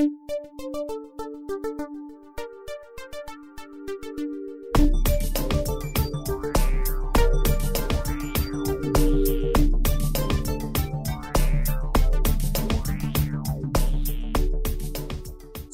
you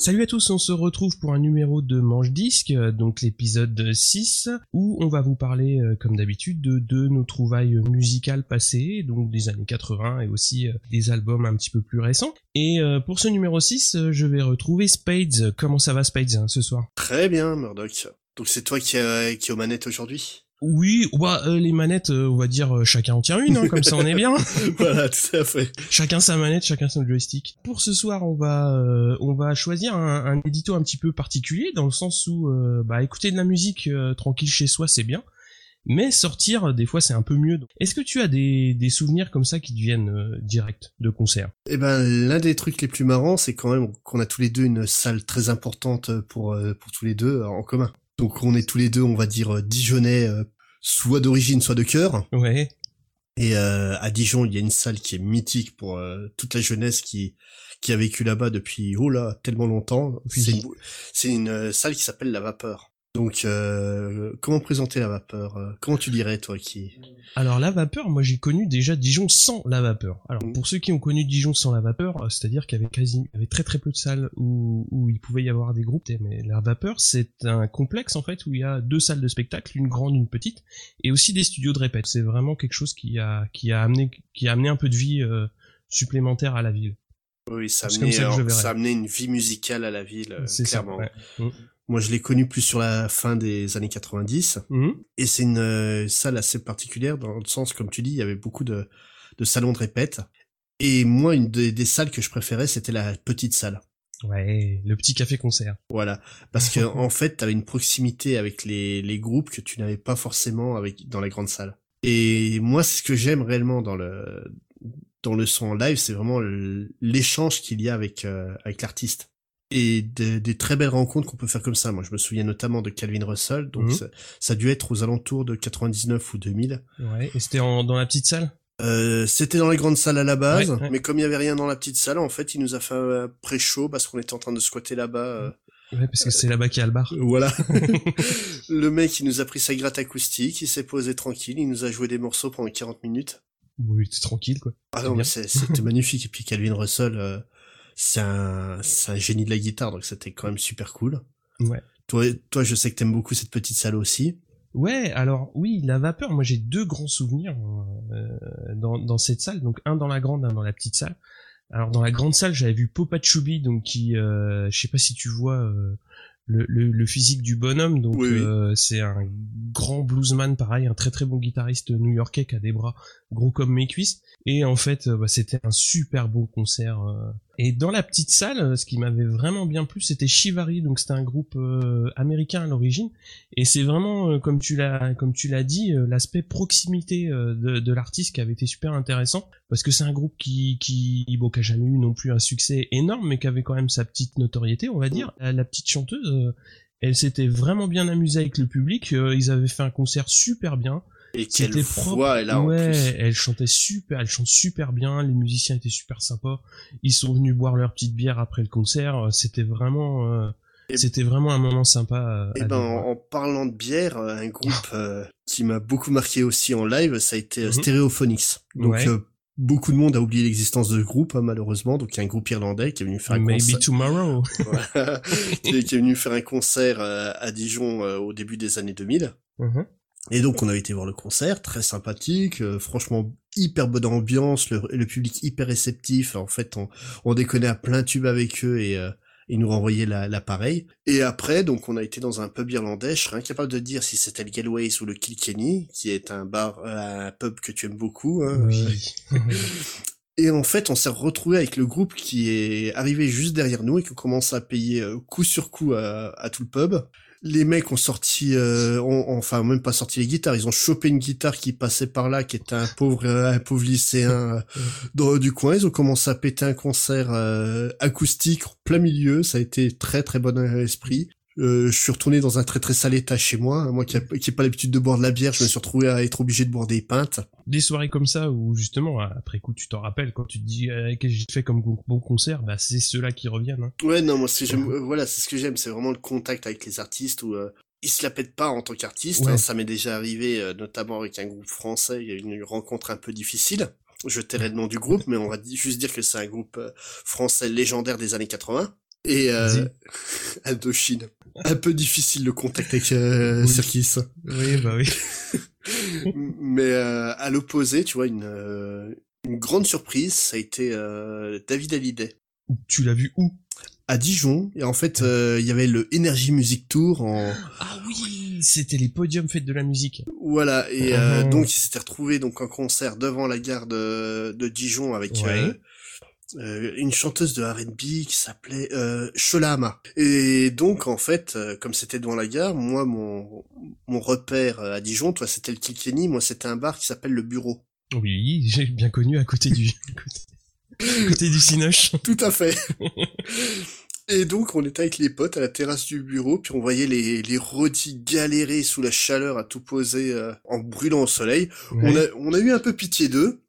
Salut à tous, on se retrouve pour un numéro de Manche Disque, euh, donc l'épisode 6, où on va vous parler, euh, comme d'habitude, de, nos trouvailles musicales passées, donc des années 80 et aussi euh, des albums un petit peu plus récents. Et pour ce numéro 6, je vais retrouver Spades. Comment ça va Spades hein, ce soir? Très bien Murdoch. Donc c'est toi qui, qui est aux manettes aujourd'hui? Oui, bah, euh, les manettes, euh, on va dire euh, chacun en tient une, hein, comme ça on est bien. voilà, tout à fait. Chacun sa manette, chacun son joystick. Pour ce soir, on va on va choisir un, un, édito un petit peu particulier dans le sens où bah écouter de la musique tranquille chez soi, c'est bien. Mais sortir, des fois, c'est un peu mieux. Est-ce que tu as des, des souvenirs comme ça qui te viennent direct de concert? Eh ben, l'un des trucs les plus marrants, c'est quand même qu'on a tous les deux une salle très importante pour pour tous les deux en commun. Donc on est tous les deux, on va dire, Dijonais, euh, soit d'origine, soit de cœur. Ouais. Et euh, à Dijon, il y a une salle qui est mythique pour euh, toute la jeunesse qui qui a vécu là-bas depuis oh là tellement longtemps. C'est une, une, salle qui s'appelle la Vapeur. Donc, euh, comment présenter la vapeur euh, Comment tu dirais, toi, qui Alors, la vapeur, moi, j'ai connu déjà Dijon sans la vapeur. Alors, mm. pour ceux qui ont connu Dijon sans la vapeur, euh, c'est-à-dire qu'il y avait quasi, très très peu de salles où, où il pouvait y avoir des groupes. Mais la vapeur, c'est un complexe en fait où il y a deux salles de spectacle, une grande, une petite, et aussi des studios de répète. C'est vraiment quelque chose qui a qui a amené qui a amené un peu de vie supplémentaire à la ville. Oui, ça a, amené, ça, a amené une vie musicale à la ville, clairement. Ça, mm. Moi, je l'ai connu plus sur la fin des années 90. Mhm. Et c'est une euh, salle assez particulière dans le sens, comme tu dis, il y avait beaucoup de, de salons de répète. Et moi, une des, salles que je préférais, c'était la petite salle. Ouais, le petit café-concert. Voilà, parce que en fait, t'avais une proximité avec les, les groupes que tu n'avais pas forcément avec dans la grande salle. Et moi, c'est ce que j'aime réellement dans le dans le son en live, c'est vraiment l'échange qu'il y a avec euh, avec l'artiste et des, très belles rencontres qu'on peut faire comme ça. Moi, je me souviens notamment de Calvin Russell, donc mhm. ça, a dû être aux alentours de 99 ou 2000. Ouais, et c'était dans la petite salle? Euh, C'était dans les grandes salles à la base, mais comme il y avait rien dans la petite salle, en fait, il nous a fait un pré-show parce qu'on était en train de squatter là-bas. Euh, ouais, parce que c'est là-bas qu'il y a le bar. Voilà. le mec, il nous a pris sa gratte acoustique, il s'est posé tranquille, il nous a joué des morceaux pendant 40 minutes. Oui, c'était tranquille, quoi. Ah non, mais c'était magnifique. Et puis Calvin Russell, euh, c'est un, c'est un génie de la guitare, donc c'était quand même super cool. Ouais. Toi, toi, je sais que t'aimes beaucoup cette petite salle aussi. Ouais, alors oui, la vapeur, moi j'ai deux grands souvenirs euh, dans, dans cette salle, donc un dans la grande, un dans la petite salle. Alors dans la grande salle, j'avais vu Popa Chubby, donc qui, euh, je sais pas si tu vois euh, le, le, le, physique du bonhomme, donc euh, c'est un grand bluesman, pareil, un très très bon guitariste new-yorkais qui a des bras gros comme mes cuisses. Et en fait, bah, c'était un super beau concert. Et dans la petite salle, ce qui m'avait vraiment bien plu, c'était Chivari, donc c'était un groupe euh, américain à l'origine, et c'est vraiment, euh, comme tu l'as, comme tu l'as dit, euh, l'aspect proximité de, de l'artiste qui avait été super intéressant, parce que c'est un groupe qui, qui, bon, qui a jamais eu non plus un succès énorme, mais qui avait quand même sa petite notoriété, on va dire. La, petite chanteuse, elle s'était vraiment bien amusée avec le public, ils avaient fait un concert super bien. Et quelle voix elle a ouais, en plus. elle chantait super, elle chante super bien, les musiciens étaient super sympas. Ils sont venus boire leur petite bière après le concert, c'était vraiment euh, c'était vraiment un moment sympa. et ben en, parlant de bière, euh, un groupe euh, qui m'a beaucoup marqué aussi en live, ça a été mhm. Stereophonics. Donc beaucoup de monde a oublié l'existence de ce groupe hein, malheureusement donc il y a un groupe irlandais qui est venu faire un Maybe concert tomorrow qui, est, venu faire un concert à Dijon au début des années 2000 et donc on a été voir le concert, très sympathique, euh, franchement hyper bonne ambiance, le, le, public hyper réceptif. En fait, on, on déconnait à plein tube avec eux et euh, ils nous renvoyaient l'appareil. et après, donc on a été dans un pub irlandais. Je serais incapable de dire si c'était le Galways ou le Kilkenny, qui est un bar, euh, un pub que tu aimes beaucoup. Hein. Oui. Et en fait, on s'est retrouvé avec le groupe qui est arrivé juste derrière nous et qui commence à payer coup sur coup à, à tout le pub les mecs ont sorti, euh, enfin même pas sorti les guitares, ils ont chopé une guitare qui passait par là, qui était un pauvre, un pauvre lycéen euh, du coin. Ils ont commencé à péter un concert euh, acoustique en plein milieu. Ça a été très très bon esprit. Je suis retourné dans un très très sale état chez moi. Moi qui n'ai pas l'habitude de boire de la bière, je me suis retrouvé à être obligé de boire des pintes. Des soirées comme ça où justement après coup tu t'en rappelles quand tu te dis qu'est-ce que j'ai fait comme bon concert, bah c'est ceux-là qui reviennent. Hein. Ouais non moi ce j'aime, voilà c'est ce que j'aime, c'est vraiment le contact avec les artistes où ils se la pètent pas en tant qu'artiste. Hein. ça m'est déjà arrivé, euh, notamment avec un groupe français. Il y a eu une rencontre un peu difficile. Je tairai le nom du groupe, mais on va juste dire que c'est un groupe euh, français légendaire des années 80. Et euh, Indochine. Un peu difficile le contact avec euh, Oui, bah oui. mais euh, à l'opposé, tu vois, une, une grande surprise, ça a été David Hallyday. Tu l'as vu où? À Dijon et en fait euh, il y avait le Energy Music Tour en ah oui c'était les podiums fêtes de la musique voilà et euh, ah. donc il s'était retrouvé donc en concert devant la gare de, de Dijon avec euh, euh, une chanteuse de R&B qui s'appelait euh, Sholama et donc en fait comme c'était devant la gare moi mon mon repère à Dijon toi c'était le Kilkenny moi c'était un bar qui s'appelle le Bureau oui j'ai bien connu à côté du Côté du Cinoche. Tout à fait. Et donc, on était avec les potes à la terrasse du bureau, puis on voyait les, les rodis galérer sous la chaleur à tout poser euh, en brûlant au soleil. On, a, on a eu un peu pitié d'eux.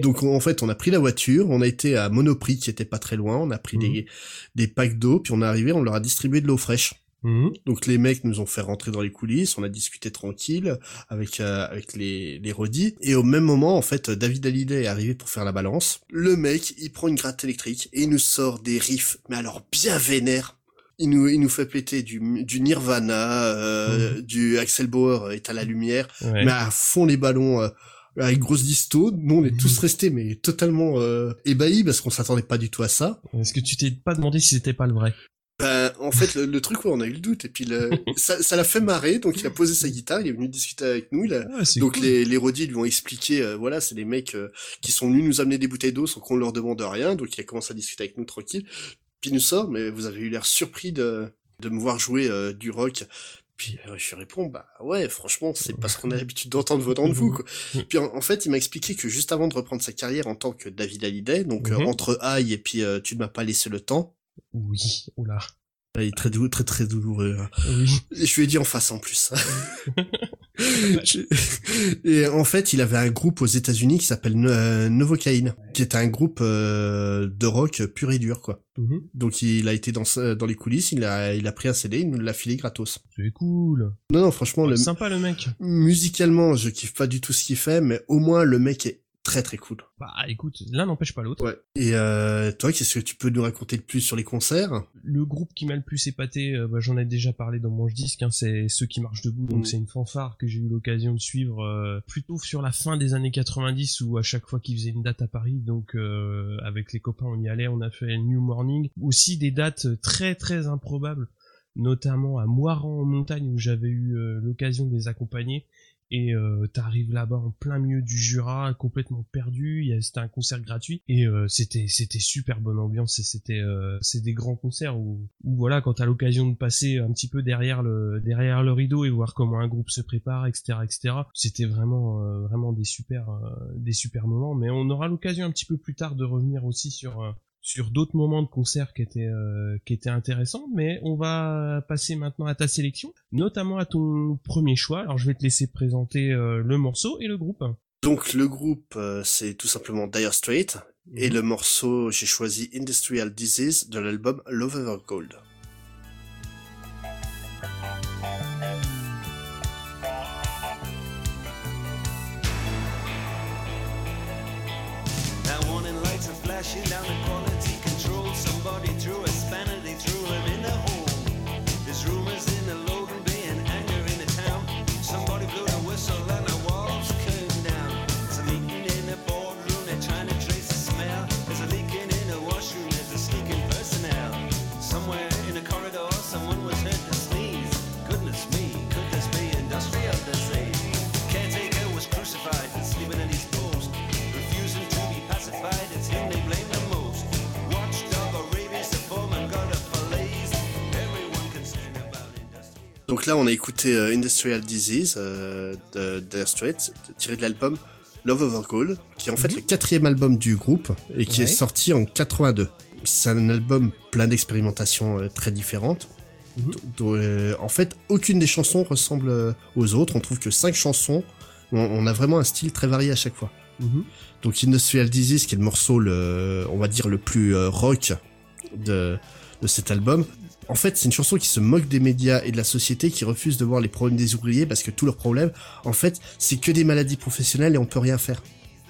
Donc en fait, on a pris la voiture, on a été à Monoprix qui était pas très loin, on a pris mmh. des, des packs d'eau, puis on est arrivé, on leur a distribué de l'eau fraîche. Mhm. Donc les mecs nous ont fait rentrer dans les coulisses, on a discuté tranquille avec euh, avec les les rodis et au même moment en fait David Hallyday est arrivé pour faire la balance. Le mec, il prend une gratte électrique et il nous sort des riffs mais alors bien vénères. Il nous il nous fait péter du du Nirvana, euh, mhm. du Axel Bauer est à la lumière, mais à fond les ballons euh, avec grosse disto. Nous, on est tous mhm. restés mais totalement ébahis parce qu'on s'attendait pas du tout à ça. Est-ce que tu t'es pas demandé si c'était pas le vrai? Ben, en fait, le, truc, où on a eu le doute. Et puis, le, ça, ça l'a fait marrer. Donc, il a posé sa guitare, il est venu discuter avec nous. Il a, ah, donc, les, les rodis lui ont expliqué, euh, voilà, c'est des mecs euh, qui sont venus nous amener des bouteilles d'eau sans qu'on leur demande rien. Donc, il a commencé à discuter avec nous tranquille. Puis, il nous sort, mais vous avez eu l'air surpris de, de me voir jouer euh, du rock. Puis je réponds, bah ouais, franchement, c'est parce qu'on a l'habitude d'entendre vos dents de vous. Quoi. Puis en, fait, il m'a expliqué que juste avant de reprendre sa carrière en tant que David Hallyday, donc mhm. entre Aïe et puis tu ne m'as pas laissé le temps, oui, oula. Il est très très très douloureux. Hein. Oui. Je lui ai dit en face en plus. et en fait, il avait un groupe aux États-Unis qui s'appelle euh, Novocaine, qui est un groupe euh, de rock pur et dur, quoi. Mhm. Donc il a été dans dans les coulisses, il a il a pris un CD, il nous l'a filé gratos. C'est cool. Non non, franchement, le sympa le mec. Musicalement, je kiffe pas du tout ce qu'il fait, mais au moins le mec est très très cool. Bah écoute, l'un n'empêche pas l'autre. Ouais. Et euh, toi, qu'est-ce que tu peux nous raconter de plus sur les concerts? Le groupe qui m'a le plus épaté, euh, bah, j'en ai déjà parlé dans mon disque, hein, c'est ceux qui marchent debout. Donc mm. c'est une fanfare que j'ai eu l'occasion de suivre euh, plutôt sur la fin des années 90 où à chaque fois qu'ils faisaient une date à Paris, donc euh, avec les copains on y allait, on a fait New Morning. Aussi des dates très très improbables notamment à Moiran en montagne où j'avais eu l'occasion de les accompagner et euh, t'arrives là-bas en plein milieu du Jura complètement perdu. C'était un concert gratuit. Et euh, c'était c'était super bonne ambiance. Et c'était euh, c'est des grands concerts où, où voilà quand t'as l'occasion de passer un petit peu derrière le derrière le rideau et voir comment un groupe se prépare etc etc c'était vraiment euh, vraiment des super des super moments. Mais on aura l'occasion un petit peu plus tard de revenir aussi sur sur d'autres moments de concert qui étaient euh, qui étaient intéressants mais on va passer maintenant à ta sélection notamment à ton premier choix. Alors je vais te laisser présenter euh, le morceau et le groupe. Donc le groupe euh, c'est tout simplement Dire Straits. Et mhm. le morceau j'ai choisi Industrial Disease de l'album Love Ever Gold Donc là, on a écouté euh, Industrial Disease euh, de Dire Straits, tiré de l'album Love Over Gold, qui est en fait mhm. le quatrième album du groupe et qui est sorti en 82. C'est un album plein d'expérimentations euh, très différentes. Mhm. en fait, aucune des chansons ressemble aux autres. On trouve que cinq chansons. On, a vraiment un style très varié à chaque fois. Mhm. Donc Industrial Disease, qui est le morceau, le, on va dire, le plus rock de, de cet album, en fait, c'est une chanson qui se moque des médias et de la société, qui refuse de voir les problèmes des ouvriers parce que tous leurs problèmes, en fait, c'est que des maladies professionnelles et on peut rien faire.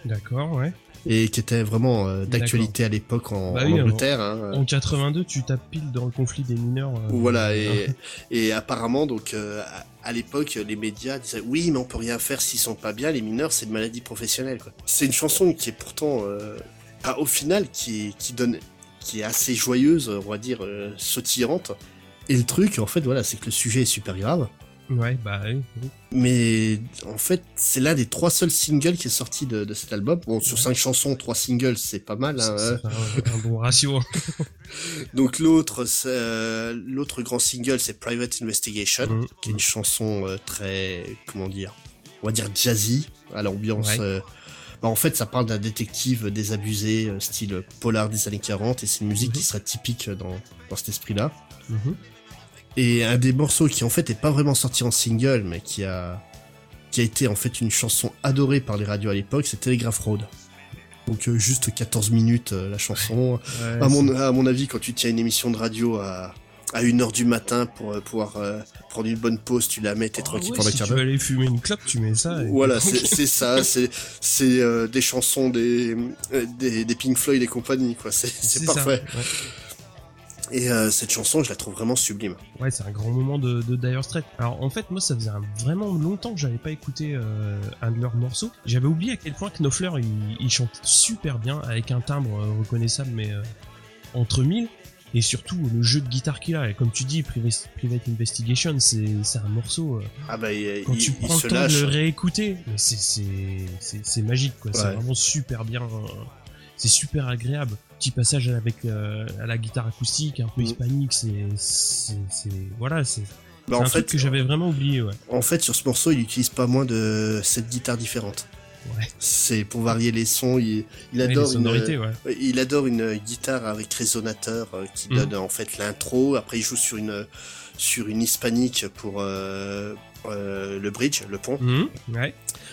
D'accord, ouais. Et qui était vraiment euh, d'actualité à l'époque en, bah Angleterre. En, hein. en, 82, tu tapes pile dans le conflit des mineurs. Euh, voilà, et, et apparemment, donc, euh, à l'époque, les médias disaient oui, mais on peut rien faire s'ils sont pas bien. Les mineurs, c'est une maladie professionnelle. C'est une chanson qui est pourtant, au final, qui, qui donne qui est assez joyeuse, on va dire, euh, sautillante. Et le truc, en fait, voilà, c'est que le sujet est super grave. Ouais, bah oui. Mais en fait, c'est l'un des trois seuls singles qui est sorti de, cet album. Bon, sur cinq chansons, trois singles, c'est pas mal. Hein, c'est un, bon ratio. Donc l'autre, euh, l'autre grand single, c'est Private Investigation, mm. qui est une chanson euh, très, comment dire, on va dire jazzy, à l'ambiance en fait, ça parle d'un détective désabusé, euh, style polar des années 40, et c'est une musique qui mhm. serait typique dans, dans cet esprit-là. Mhm. Et un des morceaux qui en fait est pas vraiment sorti en single, mais qui a qui a été en fait une chanson adorée par les radios à l'époque, c'est Telegraph Road. Donc euh, juste 14 minutes euh, la chanson. à, mon, à mon avis, quand tu tiens une émission de radio à à 1h du matin pour euh, pouvoir euh, prendre une bonne pause, tu la mets, t'es oh, tranquille pendant si tu veux aller fumer une clope, tu mets ça. Voilà, c'est ça, c'est c'est euh, des chansons des, des, des Pink Floyd et compagnie quoi, c'est parfait. Et cette chanson, je la trouve vraiment sublime. Ouais, c'est un grand moment de, de Dire Straits. Alors en fait, moi, ça faisait vraiment longtemps que j'avais pas écouté un de leurs morceaux. J'avais oublié à quel point Knopfler, il, il, chante super bien, avec un timbre reconnaissable, mais entre mille et surtout le jeu de guitare qu'il a. Et comme tu dis, Private, Investigation, c'est un morceau. Euh, ah bah, quand tu prends le temps de le réécouter, c'est magique, quoi. C'est vraiment super bien. Euh, c'est super agréable. Petit passage avec euh, à la guitare acoustique, un peu mm. hispanique, c'est voilà, c'est bah, un truc que j'avais vraiment oublié. Ouais. En fait, sur ce morceau, il utilise pas moins de sept guitares différentes. C'est pour varier les sons. Il, adore une, il adore une guitare avec résonateur euh, qui mhm. donne en fait l'intro. Après, il joue sur une sur une hispanique pour euh, euh, le bridge, le pont. Mhm.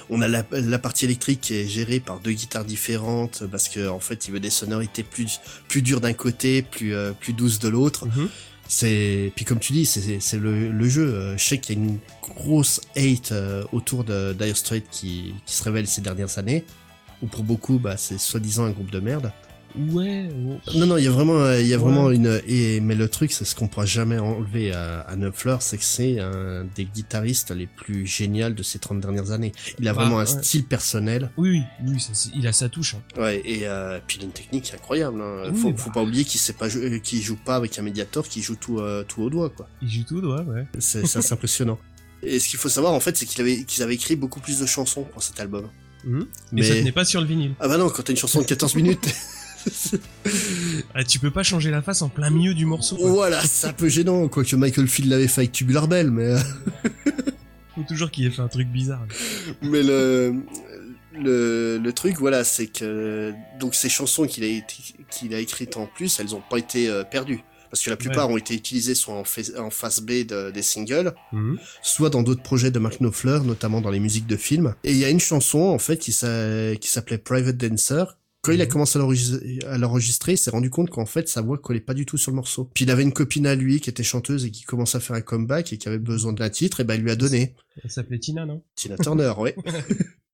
On a la, partie électrique qui est gérée par deux guitares différentes parce que en fait, il veut des sonorités plus plus dures d'un côté, plus plus douces de l'autre. Mhm. C'est puis comme tu dis, c'est le, jeu. Euh, je sais qu'il y a une grosse hate euh, autour de Dire Straits qui, qui se révèle ces dernières années. Ou pour beaucoup, bah, c'est soi-disant un groupe de merde. Ouais. Non, non, il y a vraiment, il y a vraiment une. Et, mais le truc, c'est ce qu'on pourra jamais enlever à, à Neufleur, c'est que c'est un des guitaristes les plus géniaux de ces 30 dernières années. Il a bah, vraiment un style personnel. Oui, oui, oui il a sa touche. Hein. Ouais, et euh, puis il a une technique incroyable. Hein. faut, bah. faut pas oublier qu'il sait pas qu'il joue pas avec un médiator, qu'il joue tout, euh, tout au doigt, quoi. Il joue tout au doigt, ouais. C'est, impressionnant. Et ce qu'il faut savoir, en fait, c'est qu'il avait, qu'ils avaient écrit beaucoup plus de chansons pour cet album. Mais, Mais, ça n'est pas sur le vinyle. Ah bah non, quand t'as une chanson de 14 minutes. ah, tu peux pas changer la face en plein milieu du morceau. Voilà, c'est un peu gênant, quoique Michael Field l'avait fait avec Tubular Bell, mais. Euh, Faut toujours qu'il ait fait un truc bizarre. Mais le, le, le truc, voilà, c'est que donc ces chansons qu'il a, qu'il a écrites en plus, elles ont pas été euh, perdues. Parce que la plupart ont été utilisées soit en, en face B des singles, mhm. soit dans d'autres projets de Mark Knopfler, notamment dans les musiques de films. Et il y a une chanson, en fait, qui s'appelait Private Dancer, quand il a mhm. commencé à l'enregistrer, il s'est rendu compte qu'en fait, sa voix collait pas du tout sur le morceau. Puis il avait une copine à lui qui était chanteuse et qui commençait à faire un comeback et qui avait besoin d'un titre, et ben il lui a donné. Elle s'appelait Tina, non? Tina Turner, ouais.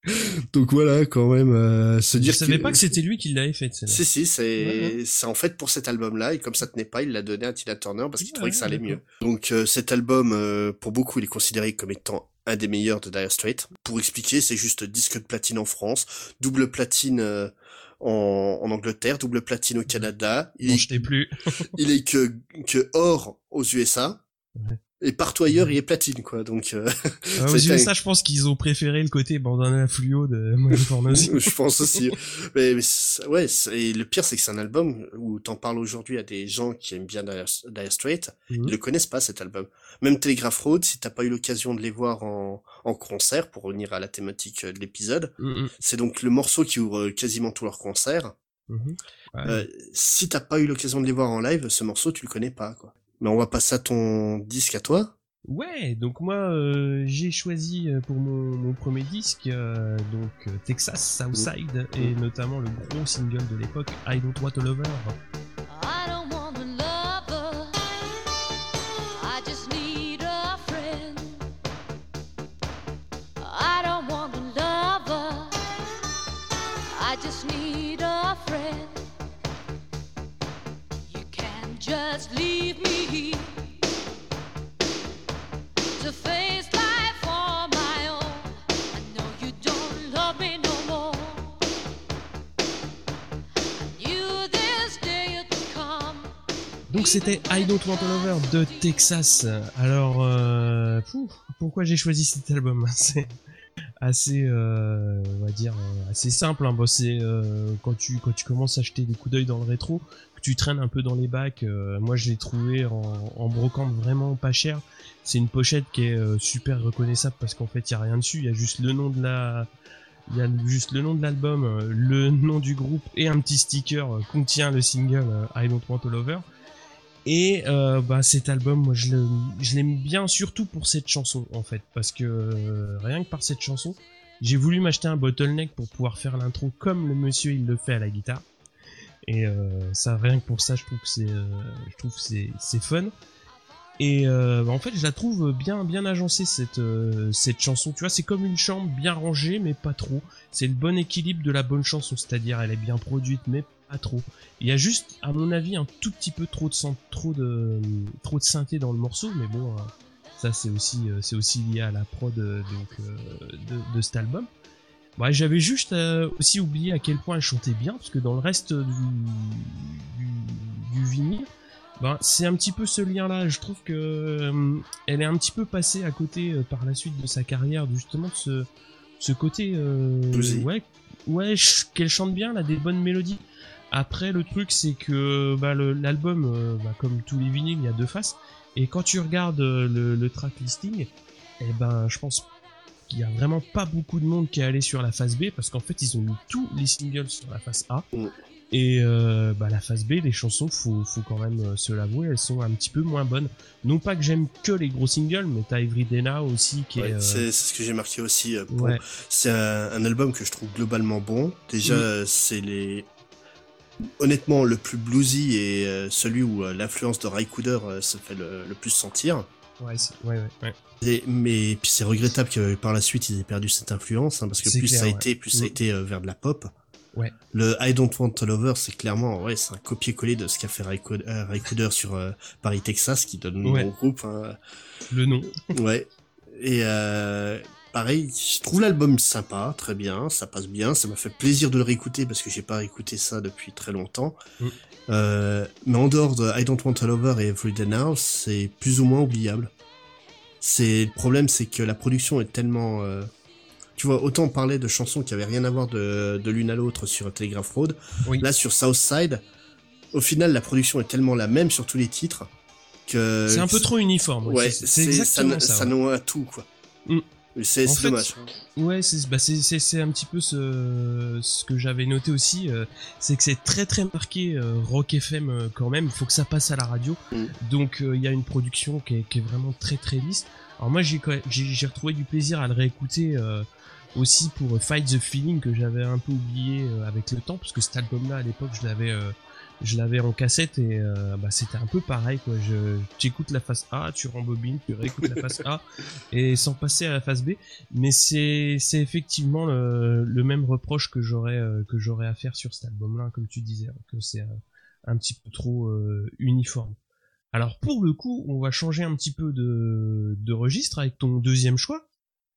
Donc voilà, quand même, euh, se dire. Je savais pas que c'était lui qui l'avait fait. Si si, c'est c'est en fait pour cet album-là et comme ça tenait pas, il l'a donné à Tina Turner parce qu'il trouvait que ça allait mieux. Donc euh, cet album, euh, pour beaucoup, il est considéré comme étant un des meilleurs de Dire Straits. Pour expliquer, c'est juste disque de platine en France, double platine en, en, Angleterre, double platine au Canada. Il est, plus. il est que, que or aux USA. Et partout ailleurs, il est platine, quoi. Donc, euh, ah, aux USA, je pense qu'ils ont préféré le côté bandana fluo de je pense aussi. mais, ouais, et le pire, c'est que c'est un album où t'en parles aujourd'hui à des gens qui aiment bien Dire, Straits, mhm. ils ne connaissent pas cet album. Même Telegraph Road, si t'as pas eu l'occasion de les voir en, en concert, pour revenir à la thématique de l'épisode, mhm. c'est donc le morceau qui ouvre quasiment tous leurs concerts. Mhm. Euh, si t'as pas eu l'occasion de les voir en live, ce morceau, tu le connais pas, quoi. Mais on va passer à ton disque à toi. Ouais, donc moi euh, j'ai choisi euh, pour mon, mon premier disque euh, donc Texas Southside mmh. et notamment le gros single de l'époque I Don't Want a Lover. Donc c'était I Don't Want a Lover de Texas. Alors, euh, pourquoi j'ai choisi cet album? assez, euh, on va dire, euh, assez simple. Hein. c'est euh, quand tu quand tu commences à acheter des coups d'œil dans le rétro, que tu traînes un peu dans les bacs. Euh, moi, je l'ai trouvé en, en brocante vraiment pas cher. C'est une pochette qui est euh, super reconnaissable parce qu'en fait, il y a rien dessus. Il y a juste le nom de la il y a juste le nom de l'album, le nom du groupe et un petit sticker contient le single I Don't Want a Lover. Et euh, bah cet album, moi je l'aime bien surtout pour cette chanson en fait, parce que euh, rien que par cette chanson, j'ai voulu m'acheter un bottleneck pour pouvoir faire l'intro comme le monsieur il le fait à la guitare. Et euh, ça rien que pour ça, je trouve que c'est, je c'est fun. Et bah, en fait, je la trouve bien bien agencée cette cette chanson. Tu vois, c'est comme une chambre bien rangée mais pas trop. C'est le bon équilibre de la bonne chanson, c'est-à-dire elle est bien produite mais trop. Il y a juste, à mon avis, un tout petit peu trop de trop de trop de synthé dans le morceau, mais bon, euh, ça c'est aussi euh, c'est aussi lié à la prod euh, donc de, de cet album. Ouais, j'avais juste aussi oublié à quel point elle chantait bien, parce que dans le reste du, du, vinyle, ben, c'est un petit peu ce lien-là. Je trouve que elle est un petit peu passée à côté par la suite de sa carrière, justement, ce, ce côté, ouais, ouais, qu'elle chante bien, elle a des bonnes mélodies. Après, le truc, c'est que bah, l'album, euh, bah, comme tous les vinyles, il y a deux faces. Et quand tu regardes euh, le, le track listing, eh ben, je pense qu'il y a vraiment pas beaucoup de monde qui est allé sur la face B parce qu'en fait, ils ont mis tous les singles sur la face A. Mm. Et euh, bah, la phase B, les chansons, faut, faut quand même se l'avouer, elles sont un petit peu moins bonnes. Non pas que j'aime que les gros singles, mais t'as Everyday Now aussi qui est. C'est ce que j'ai marqué aussi. C'est un, album que je trouve globalement bon. Déjà, c'est les honnêtement le plus bluesy et euh, celui où euh, l'influence de Raikouder euh, se fait le, plus sentir. Ouais, ouais, ouais. mais puis c'est regrettable que par la suite ils aient perdu cette influence, hein, parce que plus ça a été, plus ça a mm. été vers de la pop. Ouais. Le I Don't Want to Lover, c'est clairement, ouais, c'est un copier-coller de ce qu'a fait Raikouder sur Paris, Texas, qui donne le nom au groupe. Hein. Le nom. ouais. Et pareil, je trouve l'album sympa, très bien, ça passe bien, ça m'a fait plaisir de le réécouter parce que j'ai pas réécouté ça depuis très longtemps. Mm. Euh, mais en dehors de I Don't Want a Lover et Everyday Now, c'est plus ou moins oubliable. C'est le problème, c'est que la production est tellement, euh, tu vois, autant on parlait de chansons qui avaient rien à voir de, de l'une à l'autre sur Telegraph Road. Là, sur Southside, au final, la production est tellement la même sur tous les titres que c'est un peu trop uniforme. Ouais, c'est exactement ça. Ça, ça noie tout quoi. Mm. C'est dommage. Ouais, bah, c'est un petit peu ce, ce que j'avais noté aussi, euh, c'est que c'est très très marqué euh, rock FM euh, quand même. Il faut que ça passe à la radio, mm. donc il y a une production qui est, qui est, vraiment très très lisse. Alors moi j'ai j'ai retrouvé du plaisir à le réécouter aussi pour Fight the Feeling que j'avais un peu oublié avec le temps, parce que cet album-là à l'époque je l'avais je l'avais en cassette et euh, bah, c'était un peu pareil quoi. Je, tu écoutes la face A, tu rembobines, tu réécoutes la face A et sans passer à la face B. Mais c'est c'est effectivement le, le, même reproche que j'aurais euh, que j'aurais à faire sur cet album-là, comme tu disais, hein, que c'est un, petit peu trop euh, uniforme. Alors pour le coup, on va changer un petit peu de, de registre avec ton deuxième choix.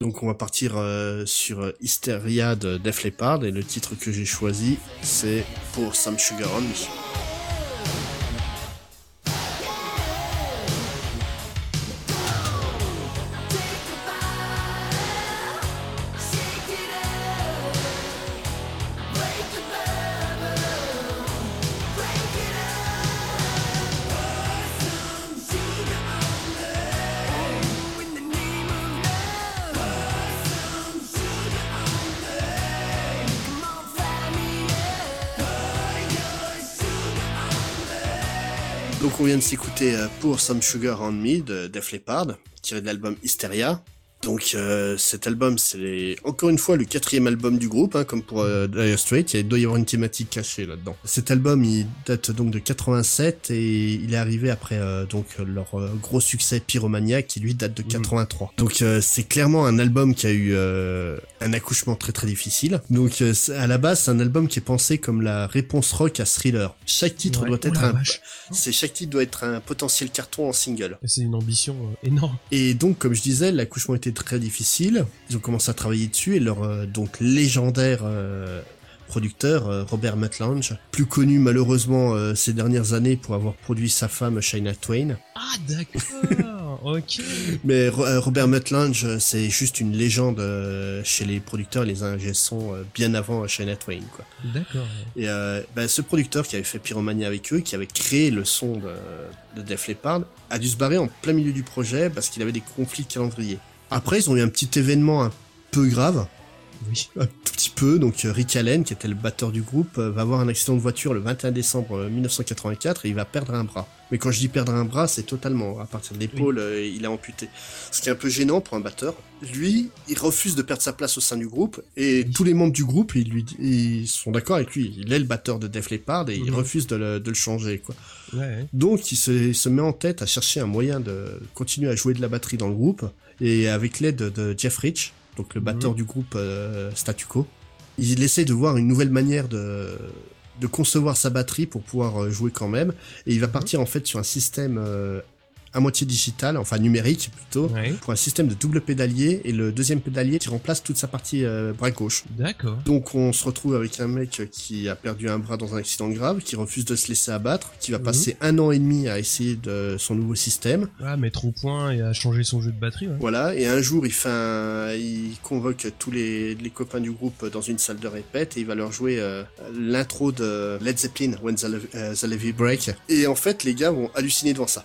Donc on va partir euh, sur Hysteria de Def Leppard. Et le titre que j'ai choisi c'est pour Some Sugar s'écouter Pour Some Sugar on Me de Def Leppard, tiré de l'album Hysteria. Donc euh, cet album, c'est encore une fois le quatrième album du groupe, hein, comme pour euh, Dire Straits, il doit y avoir une thématique cachée là-dedans. Cet album, il date donc de 87 et il est arrivé après euh, donc leur euh, gros succès Pyromania qui lui date de 83. Mhm. Donc c'est clairement un album qui a eu un accouchement très très difficile. Donc à la base, c'est un album qui est pensé comme la réponse rock à Thriller. Chaque titre doit être un, c'est chaque titre doit être un potentiel carton en single. C'est une ambition énorme. Et donc comme je disais, l'accouchement était très difficile. Ils ont commencé à travailler dessus et leur euh, donc légendaire euh, producteur euh, Robert Mutlange, plus connu malheureusement ces dernières années pour avoir produit sa femme Shina Twain. Ah d'accord, ok. Mais Robert Mutlange, c'est juste une légende chez les producteurs, les ingé sont bien avant Shina Twain quoi. D'accord. Et bah, ce producteur qui avait fait Pyromania avec eux, qui avait créé le son de, de Def Leppard, a dû se barrer en plein milieu du projet parce qu'il avait des conflits de calendrier. Après, ils ont eu un petit événement un peu grave. Oui. Un tout petit peu. Donc, euh, Rick Allen, qui était le batteur du groupe, euh, va avoir un accident de voiture le 21 décembre 1984 euh, et il va perdre un bras. Mais quand je dis perdre un bras, c'est totalement. À partir de l'épaule, il a amputé. Ce qui est un peu gênant pour un batteur. Lui, il refuse de perdre sa place au sein du groupe et tous les membres du groupe, ils, lui, ils sont d'accord avec lui. Il est le batteur de Def Leppard et il mhm. refuse de le, de le changer, quoi. Donc, il se, il se met en tête à chercher un moyen de continuer à jouer de la batterie dans le groupe et avec l'aide de Jeff Rich, donc le batteur mhm. du groupe euh, Statu Quo, il essaie de voir une nouvelle manière de, de concevoir sa batterie pour pouvoir euh, jouer quand même, et il va mhm. partir en fait sur un système euh, à moitié digital, enfin numérique plutôt, pour un système de double pédalier et le deuxième pédalier qui remplace toute sa partie euh, bras gauche. D'accord. Donc on se retrouve avec un mec qui a perdu un bras dans un accident grave, qui refuse de se laisser abattre, qui va mhm. passer un an et demi à essayer de son nouveau système. Ah, mettre au point et à changer son jeu de batterie. Voilà, et un jour il fait un... il convoque tous les, les copains du groupe dans une salle de répète et il va leur jouer euh, l'intro de Led Zeppelin, When the, uh, the Levy Break. Et en fait les gars vont halluciner devant ça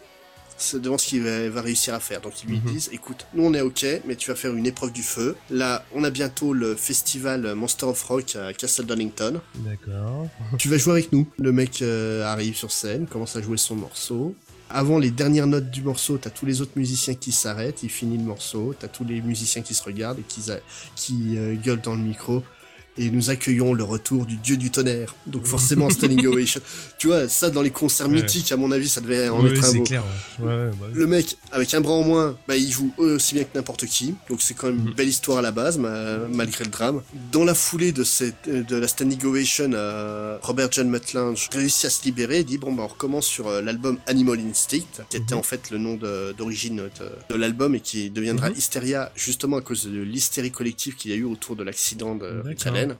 devant ce qu'il va, réussir à faire. Donc ils lui mhm. disent, écoute, nous on est ok, mais tu vas faire une épreuve du feu. Là, on a bientôt le festival Monster of Rock à Castle Donington. D'accord. tu vas jouer avec nous. Le mec euh, arrive sur scène, commence à jouer son morceau. Avant les dernières notes du morceau, t'as tous les autres musiciens qui s'arrêtent, il finit le morceau, t'as tous les musiciens qui se regardent et qui, qui euh, gueulent dans le micro et nous accueillons le retour du dieu du tonnerre. Donc forcément standing ovation. Tu vois, ça dans les concerts mythiques, à mon avis, ça devait en être un beau. Clair, bah le mec avec un bras en moins, bah il joue aussi bien que n'importe qui. Donc c'est quand même une mm. belle histoire à la base, malgré le drame. Dans la foulée de cette de la standing ovation, euh, Robert John Mutlange réussit à se libérer et dit bon bah on recommence sur euh, l'album Animal Instinct, qui était mm-hmm. en fait le nom d'origine de, l'album et qui deviendra mm-hmm. Hysteria justement à cause de l'hystérie collective qu'il y a eu autour de l'accident de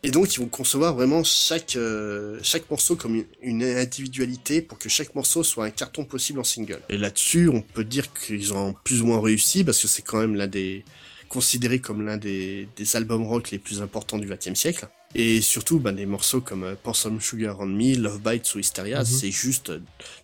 Et donc ils vont concevoir vraiment chaque euh, chaque morceau comme une, individualité pour que chaque morceau soit un carton possible en single. Et là-dessus, on peut dire qu'ils ont plus ou moins réussi parce que c'est quand même l'un des considéré comme l'un des, des albums rock les plus importants du XXe siècle. Et surtout, bah, des morceaux comme euh, Pour Some Sugar on Me, Love Bites ou Hysteria, mhm. c'est juste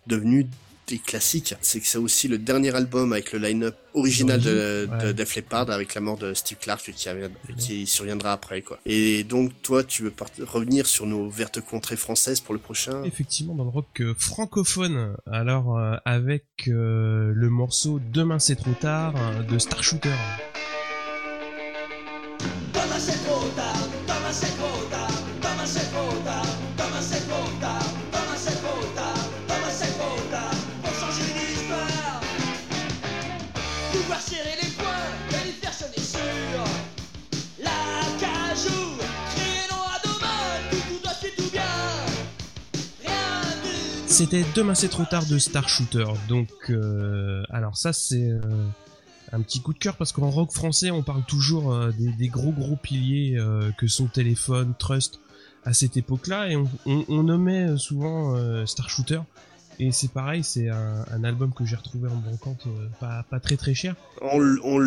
devenu des classiques. C'est que c'est aussi le dernier album avec le line-up original de, de Def Leppard avec la mort de Steve Clark qui, qui surviendra après quoi. Et donc toi tu veux revenir sur nos vertes contrées françaises pour le prochain? Effectivement dans le rock euh, francophone. Alors euh, avec euh, le morceau Demain c'est trop tard de Star Shooter. C'était Demain c'est trop tard de Star Shooter. Donc, euh, alors ça c'est euh, un petit coup de cœur parce qu'en rock français on parle toujours euh, des, gros gros piliers que sont Téléphone, Trust à cette époque-là et on, on, on nommait souvent Star Shooter et c'est pareil, c'est un, un, album que j'ai retrouvé en brocante euh, pas, pas très très cher. On, on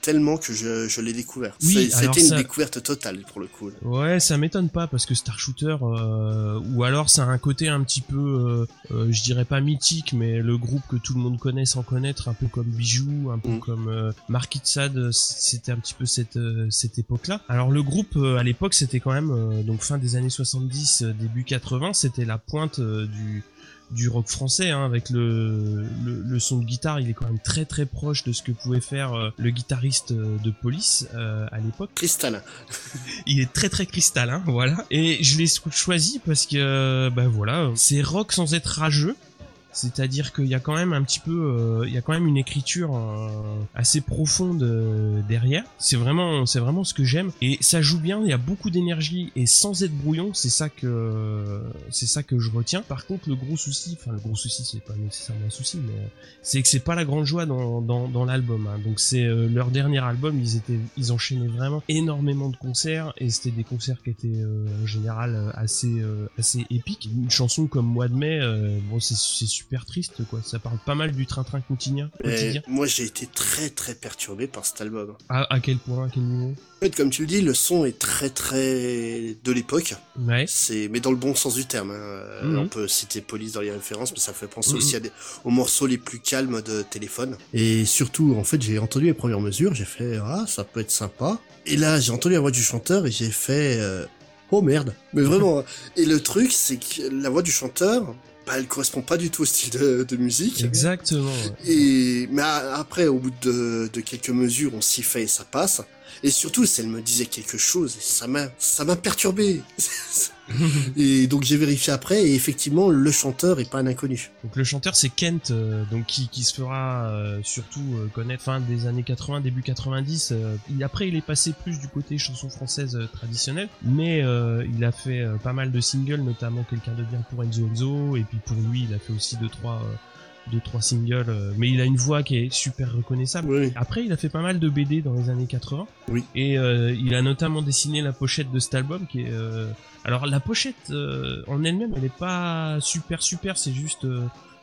tellement que je, je l'ai découvert. Oui, C'était une découverte totale pour le coup. Ouais, ça m'étonne pas parce que Star Shooter, euh, ou alors ça a un côté un petit peu, euh, euh, je dirais pas mythique, mais le groupe que tout le monde connaît sans connaître, un peu comme Bijou, un peu mm. comme euh, Sad, c'était un petit peu cette, cette époque-là. Alors le groupe à l'époque c'était quand même, donc fin des années 70, début 80, c'était la pointe du du rock français, hein, avec le, le, son de guitare, il est quand même très très proche de ce que pouvait faire euh, le guitariste euh, de Police euh, à l'époque. Cristallin. il est très très cristallin, voilà. Et je l'ai choisi parce que, bah voilà, c'est rock sans être rageux. C'est-à-dire qu'il y a quand même un petit peu, euh, il y a quand même une écriture euh, assez profonde euh, derrière. C'est vraiment, c'est vraiment ce que j'aime et ça joue bien. Il y a beaucoup d'énergie et sans être brouillon, c'est ça que, c'est ça que je retiens. Par contre, le gros souci, enfin le gros souci, c'est pas nécessairement un souci, mais c'est que c'est pas la grande joie dans dans, dans l'album. Hein. Donc c'est leur dernier album, ils étaient, ils enchaînaient vraiment énormément de concerts et c'était des concerts qui étaient en général assez assez épiques. Une chanson comme Mois de mai, bon c'est c'est super triste, quoi. Ça parle pas mal du train-train quotidien. Moi, j'ai été très très perturbé par cet album. À, quel point, à quel niveau? En fait, comme tu le dis, le son est très très de l'époque. Ouais. C'est, mais dans le bon sens du terme. Hein. Mhm. On peut citer Police dans les références, mais ça fait penser mhm. aussi à des... aux morceaux les plus calmes de téléphone. Et surtout, en fait, j'ai entendu les premières mesures, j'ai fait ah ça peut être sympa. Et là, j'ai entendu la voix du chanteur et j'ai fait euh, oh merde. Mais vraiment. Hein. et le truc, c'est que la voix du chanteur, bah, elle correspond pas du tout au style de, musique. Exactement. Et mais après, au bout de, de quelques mesures, on s'y fait et ça passe. Et surtout, si elle me disait quelque chose, ça m'a, ça m'a perturbé. et donc j'ai vérifié après et effectivement le chanteur est pas un inconnu. Donc le chanteur c'est Kent euh, donc qui, qui se fera euh, surtout euh, connaître fin des années 80 début 90 il, après il est passé plus du côté chanson française traditionnelle mais il a fait pas mal de singles notamment quelqu'un de bien pour Enzo Enzo et puis pour lui il a fait aussi deux trois deux trois singles euh, mais il a une voix qui est super reconnaissable. Après il a fait pas mal de BD dans les années 80 oui. Et euh, il a notamment dessiné la pochette de cet album qui est euh, alors la pochette en elle-même elle est pas super super. C'est juste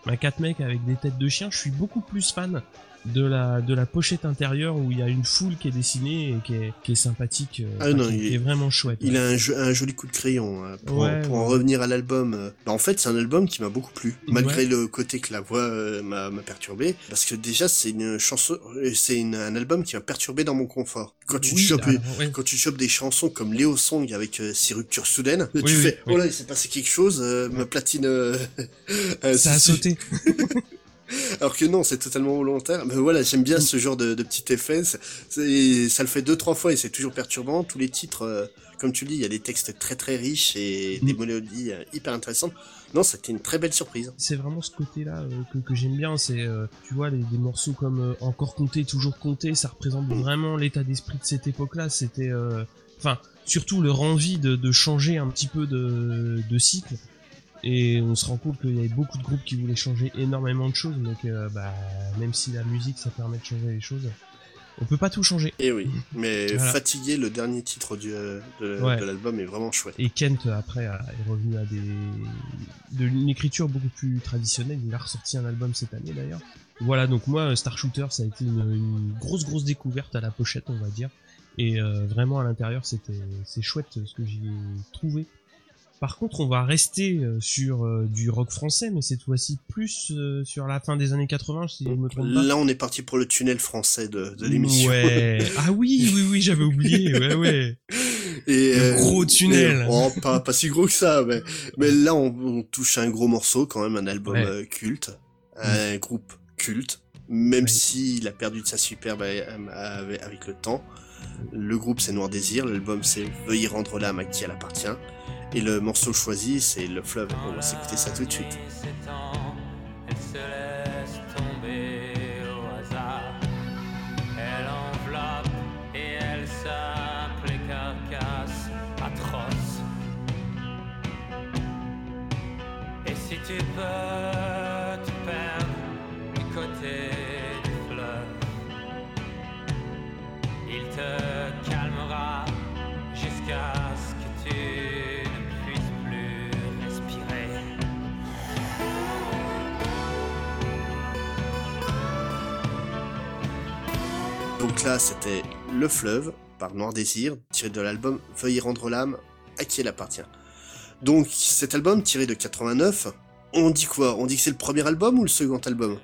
un quatre mecs avec des têtes de chiens je suis beaucoup plus fan de la de la pochette intérieure où il y a une foule qui est dessinée et qui est, qui est sympathique euh, ah non, qui, il est, vraiment chouette il a un, un, joli coup de crayon hein, pour, pour en revenir à l'album euh, bah, en fait c'est un album qui m'a beaucoup plu malgré le côté que la voix euh, m'a perturbé parce que déjà c'est une chanson c'est un album qui m'a perturbé dans mon confort. Quand tu chopes quand tu chopes des chansons comme Léo Song avec ses ruptures soudaines tu fais oh là il s'est passé quelque chose ma platine ça a sauté Alors que non, c'est totalement volontaire. Mais voilà, j'aime bien ce genre de, de petit effet. ça le fait deux, trois fois et c'est toujours perturbant. Tous les titres, euh, comme tu le dis, il y a des textes très très riches et des mm. mélodies euh, hyper intéressantes. Non, c'était une très belle surprise. C'est vraiment ce côté-là euh, que, j'aime bien. C'est, tu vois, les, des morceaux comme Encore compter, toujours compter, ça représente mm. vraiment l'état d'esprit de cette époque-là. C'était, enfin, surtout leur envie de, de, changer un petit peu de, de cycle et on se rend compte qu'il y avait beaucoup de groupes qui voulaient changer énormément de choses, donc bah, même si la musique ça permet de changer les choses, on peut pas tout changer. Et eh oui, mais Fatigué, le dernier titre du, euh, de, l'album est vraiment chouette. Et Kent après est revenu à des de une écriture beaucoup plus traditionnelle. Il a ressorti un album cette année d'ailleurs. Voilà, donc moi Star Shooter ça a été une, grosse grosse découverte à la pochette on va dire. Et euh, vraiment à l'intérieur c'était c'est chouette ce que j'y ai trouvé par contre, on va rester euh, sur euh, du rock français, mais cette fois-ci plus euh, sur la fin des années 80, si je me trompe pas. Là, on est parti pour le tunnel français de, de l'émission. Ouais. ah oui, oui, oui, j'avais oublié. Ouais, ouais. Et le gros tunnel. oh, pas, pas si gros que ça, mais, mais là, on, touche un gros morceau, quand même, un album culte, un groupe culte, même s'il a perdu de sa superbe avec le temps. Le groupe c'est Noir Désir, l'album c'est Veuillez rendre l'âme à qui elle appartient. Et le morceau choisi, c'est Le Fleuve. On va s'écouter ça tout de suite. Donc là, c'était Le Fleuve par Noir Désir, tiré de l'album Veuillez rendre l'âme à qui elle appartient. Donc cet album tiré de 89, on dit quoi? On dit que c'est le premier album ou le second album?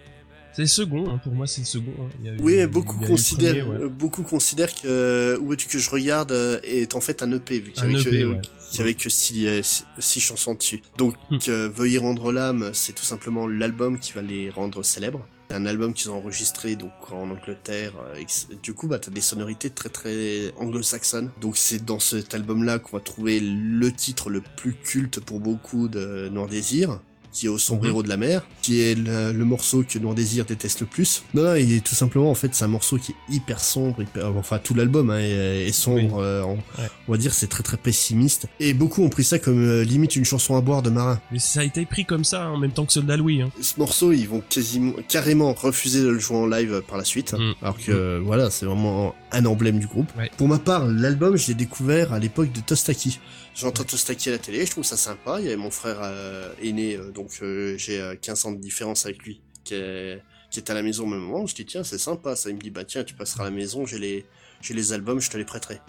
C'est le second, hein, pour moi c'est le second. Hein. oui, beaucoup, considèrent, beaucoup considèrent que Où que je regarde est en fait un EP, vu qu'il n'y avait, que 6 chansons dessus. Donc hum. Veuillez rendre l'âme, c'est tout simplement l'album qui va les rendre célèbres. Un album qu'ils ont enregistré donc en Angleterre. Euh, du coup, bah, t'as des sonorités très très anglo-saxonnes. Donc c'est dans cet album-là qu'on va trouver le titre le plus culte pour beaucoup de Noir Désir qui est au sombrero mhm. de la mer, qui est le, morceau que Noir Désir déteste le plus. Non, non, il est tout simplement en fait c'est un morceau qui est hyper sombre, enfin tout l'album hein, est, sombre. Euh, on, va dire c'est très très pessimiste. Et beaucoup ont pris ça comme euh, limite une chanson à boire de marin. Mais ça a été pris comme ça hein, en même temps que Soldat Louis. Hein. Ce morceau, ils vont quasiment carrément refuser de le jouer en live par la suite, mm. alors que voilà c'est vraiment un emblème du groupe. Pour ma part, l'album je l'ai découvert à l'époque de Tostaki. J'entends Tostaki à la télé, je trouve ça sympa. Il y avait mon frère euh, aîné, euh, donc euh, j'ai 15 ans de différence avec lui, qui est, qui est à la maison au même moment. Je dis tiens, c'est sympa ça. Il me dit bah tiens, tu passeras à la maison, j'ai les, j'ai les albums, je te les prêterai.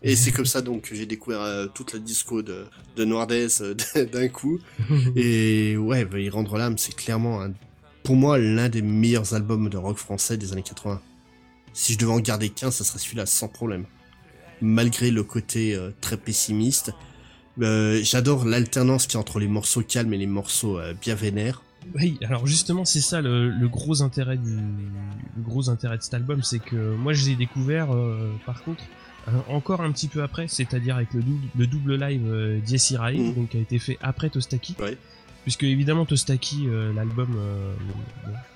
Et c'est comme ça donc que j'ai découvert toute la disco de, de Noirdes d'un coup. Et ouais, bah, y rendre l'âme, c'est clairement pour moi l'un des meilleurs albums de rock français des années 80. Si je devais en garder qu'un, ça serait celui-là sans problème. Malgré le côté très pessimiste, euh, j'adore l'alternance qui est entre les morceaux calmes et les morceaux euh, bien vénères. Oui, alors justement c'est ça le, gros intérêt du gros intérêt de cet album, c'est que moi je l'ai découvert euh, par contre encore un petit peu après, c'est-à-dire avec le double, le double live euh, Rai, mm. donc qui a été fait après Tostaki. Puisque évidemment Tostaki, l'album,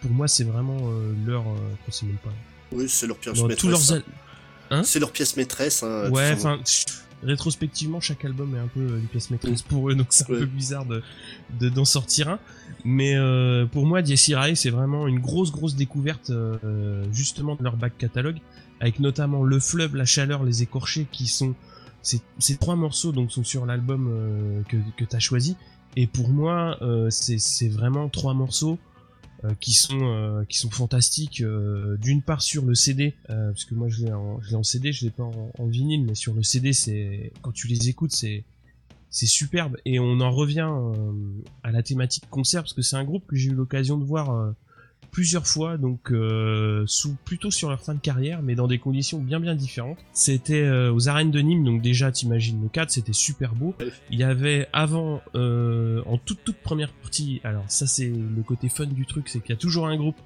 pour moi c'est vraiment leur, c'est même pas. Oui, c'est leur maîtresse. Hein c'est leur pièce maîtresse. Hein, ouais, enfin rétrospectivement, chaque album est un peu une pièce maîtresse pour eux, donc c'est un peu bizarre de d'en sortir un. Mais euh, pour moi, Jesse Rai, c'est vraiment une grosse grosse découverte euh, justement de leur back catalogue, avec notamment Le Fleuve, La Chaleur, Les Écorchés, qui sont ces, ces trois morceaux donc sont sur l'album euh, que que t'as choisi. Et pour moi, euh, c'est vraiment trois morceaux euh, qui sont euh, qui sont fantastiques euh, d'une part sur le CD parce que moi je l'ai en, en CD je l'ai pas en, vinyle mais sur le CD c'est quand tu les écoutes c'est c'est superbe. Et on en revient à la thématique concert parce que c'est un groupe que j'ai eu l'occasion de voir plusieurs fois, donc euh, sous plutôt sur leur fin de carrière, mais dans des conditions bien bien différentes. C'était euh, aux arènes de Nîmes, donc déjà t'imagines le cadre, c'était super beau. Il y avait avant, euh, en toute toute première partie, alors ça c'est le côté fun du truc, c'est qu'il y a toujours un groupe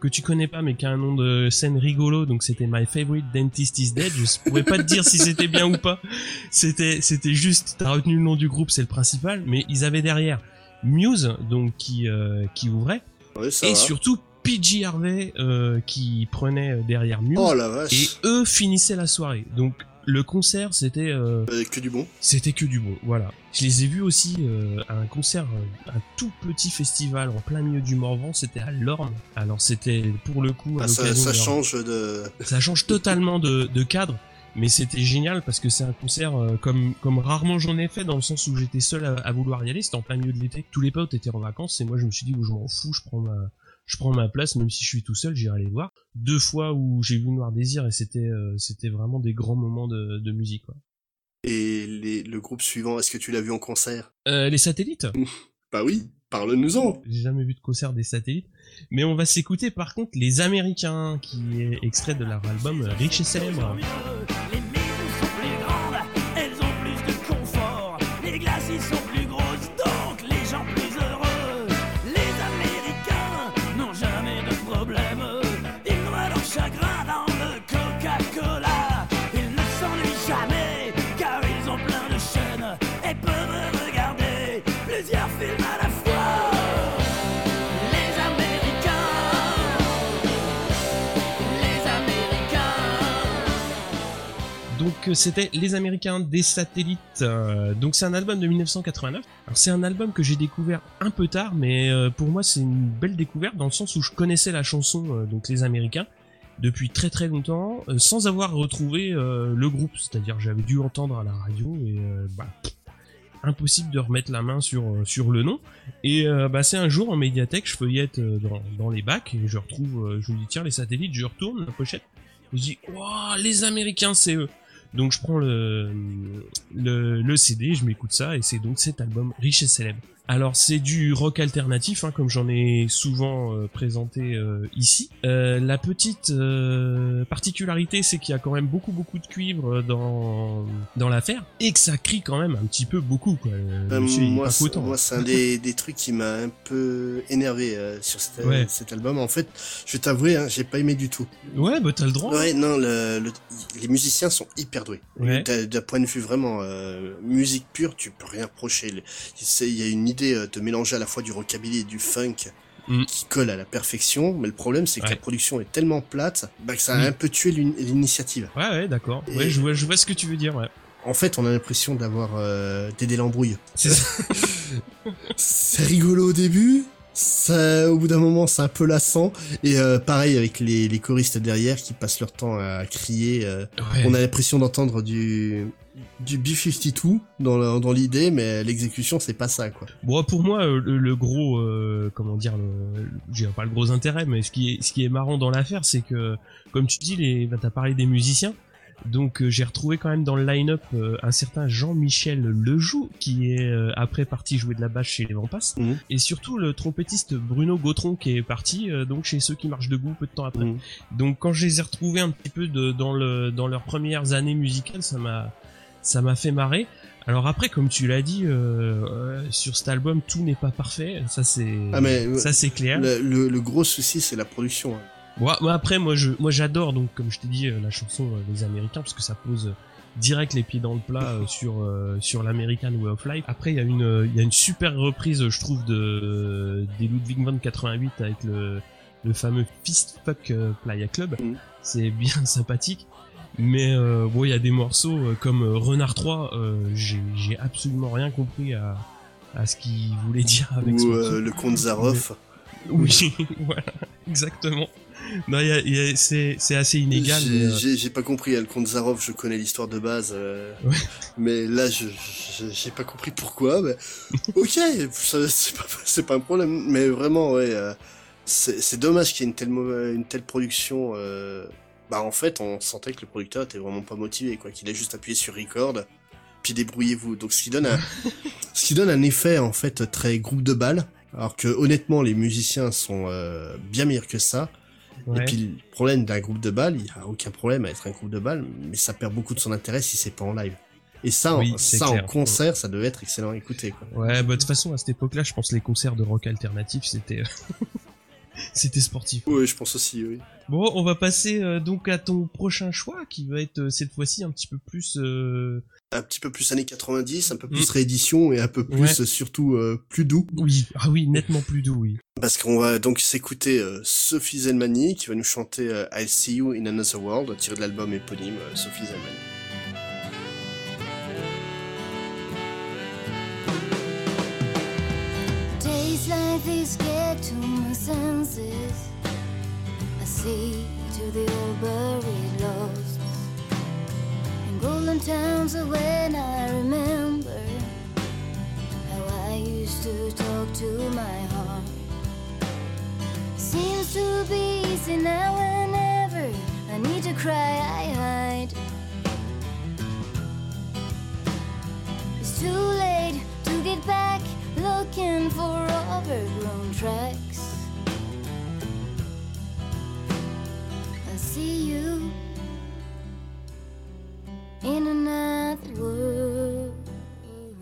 que tu connais pas mais qui a un nom de scène rigolo donc c'était My Favorite Dentist is Dead je pourrais pas te dire si c'était bien ou pas c'était c'était juste t'as retenu le nom du groupe c'est le principal mais ils avaient derrière Muse donc qui qui ouvrait et surtout PG Harvey euh, qui prenait euh, derrière Muse oh, la vache. et eux finissaient la soirée. Donc le concert c'était euh, que du bon. C'était que du bon, voilà. Je les ai vus aussi euh, à un concert, un tout petit festival en plein milieu du Morvan, c'était à Lorme. Alors c'était pour le coup ah, ça, ça change de ça change totalement de, de cadre mais c'était génial parce que c'est un concert comme comme rarement j'en ai fait dans le sens où j'étais seul à, à vouloir y aller c'était en plein milieu de l'été tous les potes étaient en vacances et moi je me suis dit je m'en fous je prends ma je prends ma place, même si je suis tout seul, j'irai les voir. Deux fois où j'ai vu Noir Désir et c'était euh, c'était vraiment des grands moments de, de musique. Quoi. Et les, le groupe suivant, est-ce que tu l'as vu en concert? Euh, Les satellites Bah oui, parle-nous-en J'ai jamais vu de concert des satellites, mais on va s'écouter par contre Les Américains, qui est extrait de leur album Riche et célèbre. C'était Les Américains des satellites. Euh, donc c'est un album de 1989. Alors c'est un album que j'ai découvert un peu tard, mais euh, pour moi c'est une belle découverte dans le sens où je connaissais la chanson euh, donc Les Américains depuis très très longtemps sans avoir retrouvé le groupe. C'est-à-dire j'avais dû entendre à la radio et bah impossible de remettre la main sur sur le nom. Et bah c'est un jour en médiathèque, je feuillette dans, dans les bacs et je retrouve, je me dis tiens les satellites, je retourne la pochette. Je dis, waouh, les Américains, c'est eux. Donc je prends le, le, CD, je m'écoute ça, et c'est donc cet album riche et célèbre. Alors c'est du rock alternatif, hein, comme j'en ai souvent euh, présenté euh, ici. Euh, la petite particularité, c'est qu'il y a quand même beaucoup beaucoup de cuivre dans dans l'affaire et que ça crie quand même un petit peu beaucoup. Quoi. moi, moi c'est un des, des trucs qui m'a un peu énervé sur cet, album. En fait, je vais t'avouer, hein, j'ai pas aimé du tout. Ouais, bah t'as le droit. Ouais, non, le, les musiciens sont hyper doués. D'un point de vue vraiment musique pure, tu peux rien reprocher. Il y a une idée euh, de mélanger à la fois du rockabilly et du funk mm. qui colle à la perfection, mais le problème c'est que la production est tellement plate bah, que ça a mm. un peu tué l'initiative. Ouais, ouais, d'accord. Ouais, je vois, je vois ce que tu veux dire, ouais. En fait, on a l'impression d'avoir euh, Dédé l'embrouille. C'est rigolo au début, ça, au bout d'un moment, c'est un peu lassant. Et euh, pareil avec les, les choristes derrière qui passent leur temps à crier. Euh, on a l'impression d'entendre du du B-52 dans, dans l'idée, mais l'exécution, c'est pas ça, quoi. Bon, pour moi, euh, le, gros, euh, comment dire, le, j'ai pas le gros intérêt, mais ce qui est, ce qui est marrant dans l'affaire, c'est que, comme tu dis, les, bah, t'as parlé des musiciens. Donc euh, j'ai retrouvé quand même dans le line-up un certain Jean-Michel Lejoux qui est après parti jouer de la basse chez les Vampas mhm. et surtout le trompettiste Bruno Gautron qui est parti donc chez ceux qui marchent debout peu de temps après. Mhm. Donc quand je les ai retrouvés un petit peu de, dans le dans leurs premières années musicales, ça m'a ça m'a fait marrer. Alors après, comme tu l'as dit, euh, euh, sur cet album, tout n'est pas parfait. Ça c'est, ah, ça c'est clair. Le, gros souci, c'est la production. Hein. Moi, après, moi, je, moi, j'adore donc, comme je t'ai dit, euh, la chanson des Américains parce que ça pose direct les pieds dans le plat sur sur l'American Way of Life. Après, il y a une, il y a une super reprise, je trouve, de des Ludwig van 88 avec le le fameux Fist Fuck Playa Club. Mm. C'est bien sympathique. Mais euh, bon, il y a des morceaux euh, comme euh, Renard 3, j'ai absolument rien compris à, à ce qu'il voulait dire avec Ou le comte Zaroff. Oui, voilà, exactement. Non, c'est assez inégal. J'ai pas compris. Le comte Zaroff, je connais l'histoire de base, mais là, je j'ai pas compris pourquoi. Mais... ok, c'est pas, pas un problème, mais vraiment, ouais. c'est dommage qu'il y ait une telle une telle production bah en fait on sentait que le producteur était vraiment pas motivé quoi, qu'il a juste appuyé sur record puis débrouillez-vous. Donc ce qui donne un ce qui donne un effet en fait très groupe de balles alors que honnêtement les musiciens sont euh, bien meilleurs que ça. Et puis le problème d'un groupe de balles, il y a aucun problème à être un groupe de balles, mais ça perd beaucoup de son intérêt si c'est pas en live. Et ça, en, ça en concert, ça devait être excellent à écouter. Quoi. Ouais, bah de toute façon à cette époque-là, je pense que les concerts de rock alternatif, c'était C'était sportif. Oui, je pense aussi, oui. Bon, on va passer euh, donc à ton prochain choix qui va être euh, cette fois-ci un petit peu plus... Euh, un petit peu plus années 90, un peu plus mm. réédition et un peu plus surtout plus doux. Oui, ah oui, nettement plus doux, oui. Parce qu'on va donc s'écouter Sophie Zelmani qui va nous chanter I'll See You in Another World, tiré de l'album éponyme Sophie Zelmani. Get to my senses. I see to the old buried lost. In golden towns of when I remember how I used to talk to my heart. Seems to be easy now and whenever I need to cry, I hide. Overgrown tracks. I see you in another world.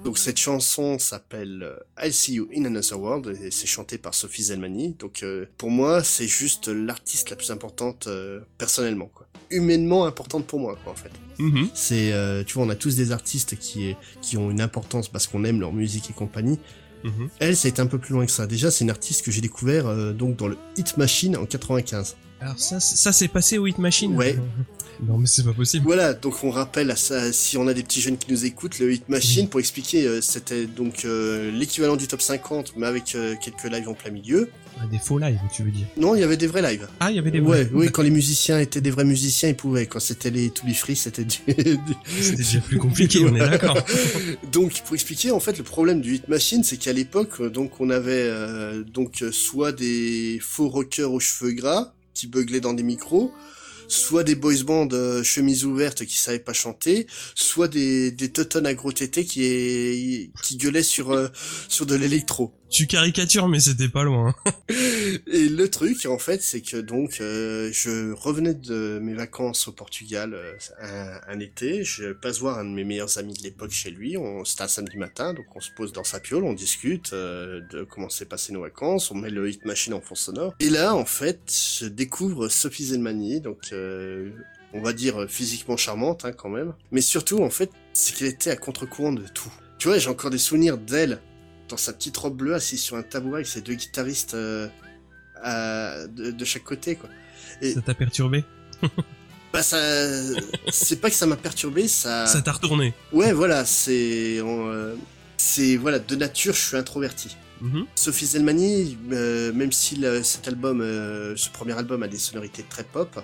Donc cette chanson s'appelle euh, I See You in Another World et c'est chanté par Sophie Zelmani. Donc euh, pour moi c'est juste l'artiste la plus importante euh, personnellement quoi. Humainement importante pour moi quoi en fait. Mm-hmm. C'est tu vois on a tous des artistes qui qui ont une importance parce qu'on aime leur musique et compagnie. Mhm. Elle, ça a été un peu plus loin que ça. Déjà, c'est une artiste que j'ai découvert euh, donc dans le Hit Machine en 95. Alors ça, ça c'est passé au Hit Machine? Ouais. non mais c'est pas possible. Voilà, donc on rappelle à ça, si on a des petits jeunes qui nous écoutent, le Hit Machine, pour expliquer, euh, c'était donc euh, l'équivalent du top 50, mais avec quelques lives en plein milieu. Ah, des faux lives, tu veux dire Non, il y avait des vrais lives. Ah, il y avait des vrais. Ouais, oui, quand les musiciens étaient des vrais musiciens, ils pouvaient. Quand c'était les To Be Free, c'était du... C'était déjà plus compliqué, on est d'accord. donc, pour expliquer, en fait, le problème du Hit Machine, c'est qu'à l'époque, donc, on avait donc soit des faux rockers aux cheveux gras qui beuglaient dans des micros, soit des boys bands euh, chemises ouvertes qui savaient pas chanter, soit des des teutones agro tétés qui qui gueulaient sur euh, sur de l'électro. Tu caricatures, mais c'était pas loin. et le truc, en fait, c'est que donc euh, je revenais de mes vacances au Portugal euh, un, été. Je passe voir un de mes meilleurs amis de l'époque chez lui. C'était un samedi matin, donc on se pose dans sa piole, on discute euh, de comment s'est passé nos vacances. On met le hit machine en fond sonore. Et là, en fait, je découvre Sophie Zelmani, donc on va dire physiquement charmante hein, quand même. Mais surtout, en fait, c'est qu'elle était à contre-courant de tout. Tu vois, j'ai encore des souvenirs d'elle dans sa petite robe bleue, assise sur un tabouret avec ses deux guitaristes euh, de, chaque côté, quoi. Et, ça t'a perturbé? Bah ça, c'est pas que ça m'a perturbé, ça. Ça t'a retourné. Ouais, voilà, c'est, euh, c'est voilà, de nature, je suis introverti. Mm-hmm. Sophie Zelmani, euh, même si cet album, ce premier album a des sonorités très pop,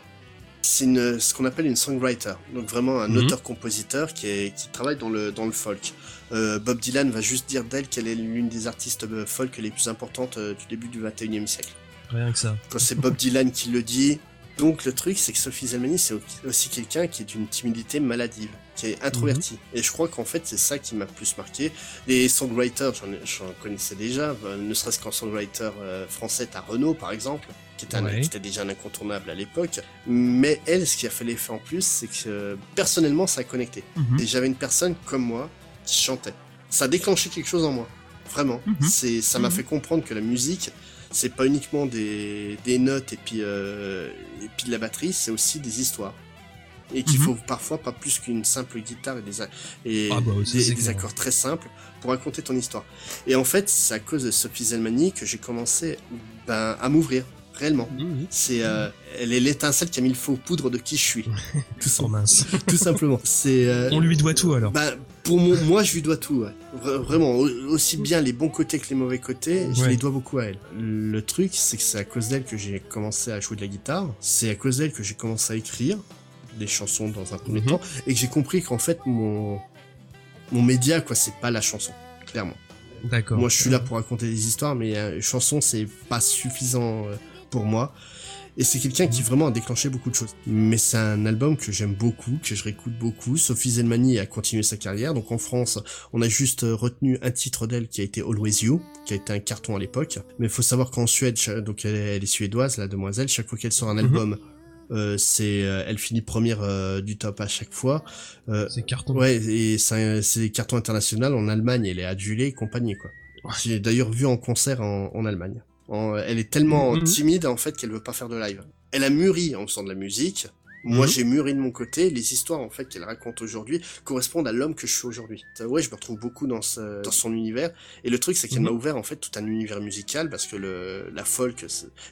c'est ce qu'on appelle une songwriter, donc vraiment un mhm. auteur-compositeur qui, qui travaille dans le, dans le folk. Euh, Bob Dylan va juste dire d'elle qu'elle est l'une des artistes folk les plus importantes euh, du début du 21e siècle. Rien que ça. Quand c'est Bob Dylan qui le dit. Donc le truc, c'est que Sophie Zelmani, c'est aussi quelqu'un qui est d'une timidité maladive, qui est introverti. Et je crois qu'en fait, c'est ça qui m'a plus marqué. Les songwriters, j'en connaissais déjà, ne serait-ce qu'en songwriter français, à Renault par exemple qui était, déjà un incontournable à l'époque. Mais elle, ce qui a fait l'effet en plus, c'est que personnellement, ça a connecté. Mhm. Et j'avais une personne comme moi qui chantait. Ça a déclenché quelque chose en moi. Vraiment. Mhm. C'est, ça m'a mhm. fait comprendre que la musique, c'est pas uniquement des, des notes et puis, euh, et puis de la batterie, c'est aussi des histoires. Et qu'il faut parfois pas plus qu'une simple guitare et des, et ah bah des, accords très simples pour raconter ton histoire. Et en fait, c'est à cause de Sophie Zelmani que j'ai commencé ben, à m'ouvrir réellement. C'est, euh, elle est l'étincelle qui a mis le faux poudre de qui je suis. tout, ça, mince. tout simplement. C'est. Euh, On lui doit tout alors. Bah, pour moi, je lui dois tout. Vraiment, aussi bien les bons côtés que les mauvais côtés, je les dois beaucoup à elle. Le truc, c'est que c'est à cause d'elle que j'ai commencé à jouer de la guitare. C'est à cause d'elle que j'ai commencé à écrire des chansons dans un premier mhm. temps et que j'ai compris qu'en fait mon mon média quoi, c'est pas la chanson, clairement. D'accord. Moi, je suis là pour raconter des histoires, mais euh, chanson, c'est pas suffisant euh, pour moi. Et c'est quelqu'un qui vraiment a déclenché beaucoup de choses. Mais c'est un album que j'aime beaucoup, que je réécoute beaucoup. Sophie Zelmani a continué sa carrière. Donc en France, on a juste euh, retenu un titre d'elle qui a été Always You, qui a été un carton à l'époque. Mais il faut savoir qu'en Suède, donc elle est, suédoise, la demoiselle, chaque fois qu'elle sort un mhm. album, c'est euh, elle finit première du top à chaque fois. c'est carton. Ouais, et c'est des cartons internationaux en Allemagne, elle est adulée et compagnie quoi. J'ai d'ailleurs vu en concert en, en Allemagne elle est tellement mhm. timide en fait qu'elle veut pas faire de live. Elle a mûri en faisant de la musique, moi, mhm. j'ai mûri de mon côté. Les histoires, en fait, qu'elle raconte aujourd'hui correspondent à l'homme que je suis aujourd'hui. Ouais, je me retrouve beaucoup dans, ce, dans son univers. Et le truc, c'est qu'elle m'a mhm. ouvert, en fait, tout un univers musical parce que le, la folk,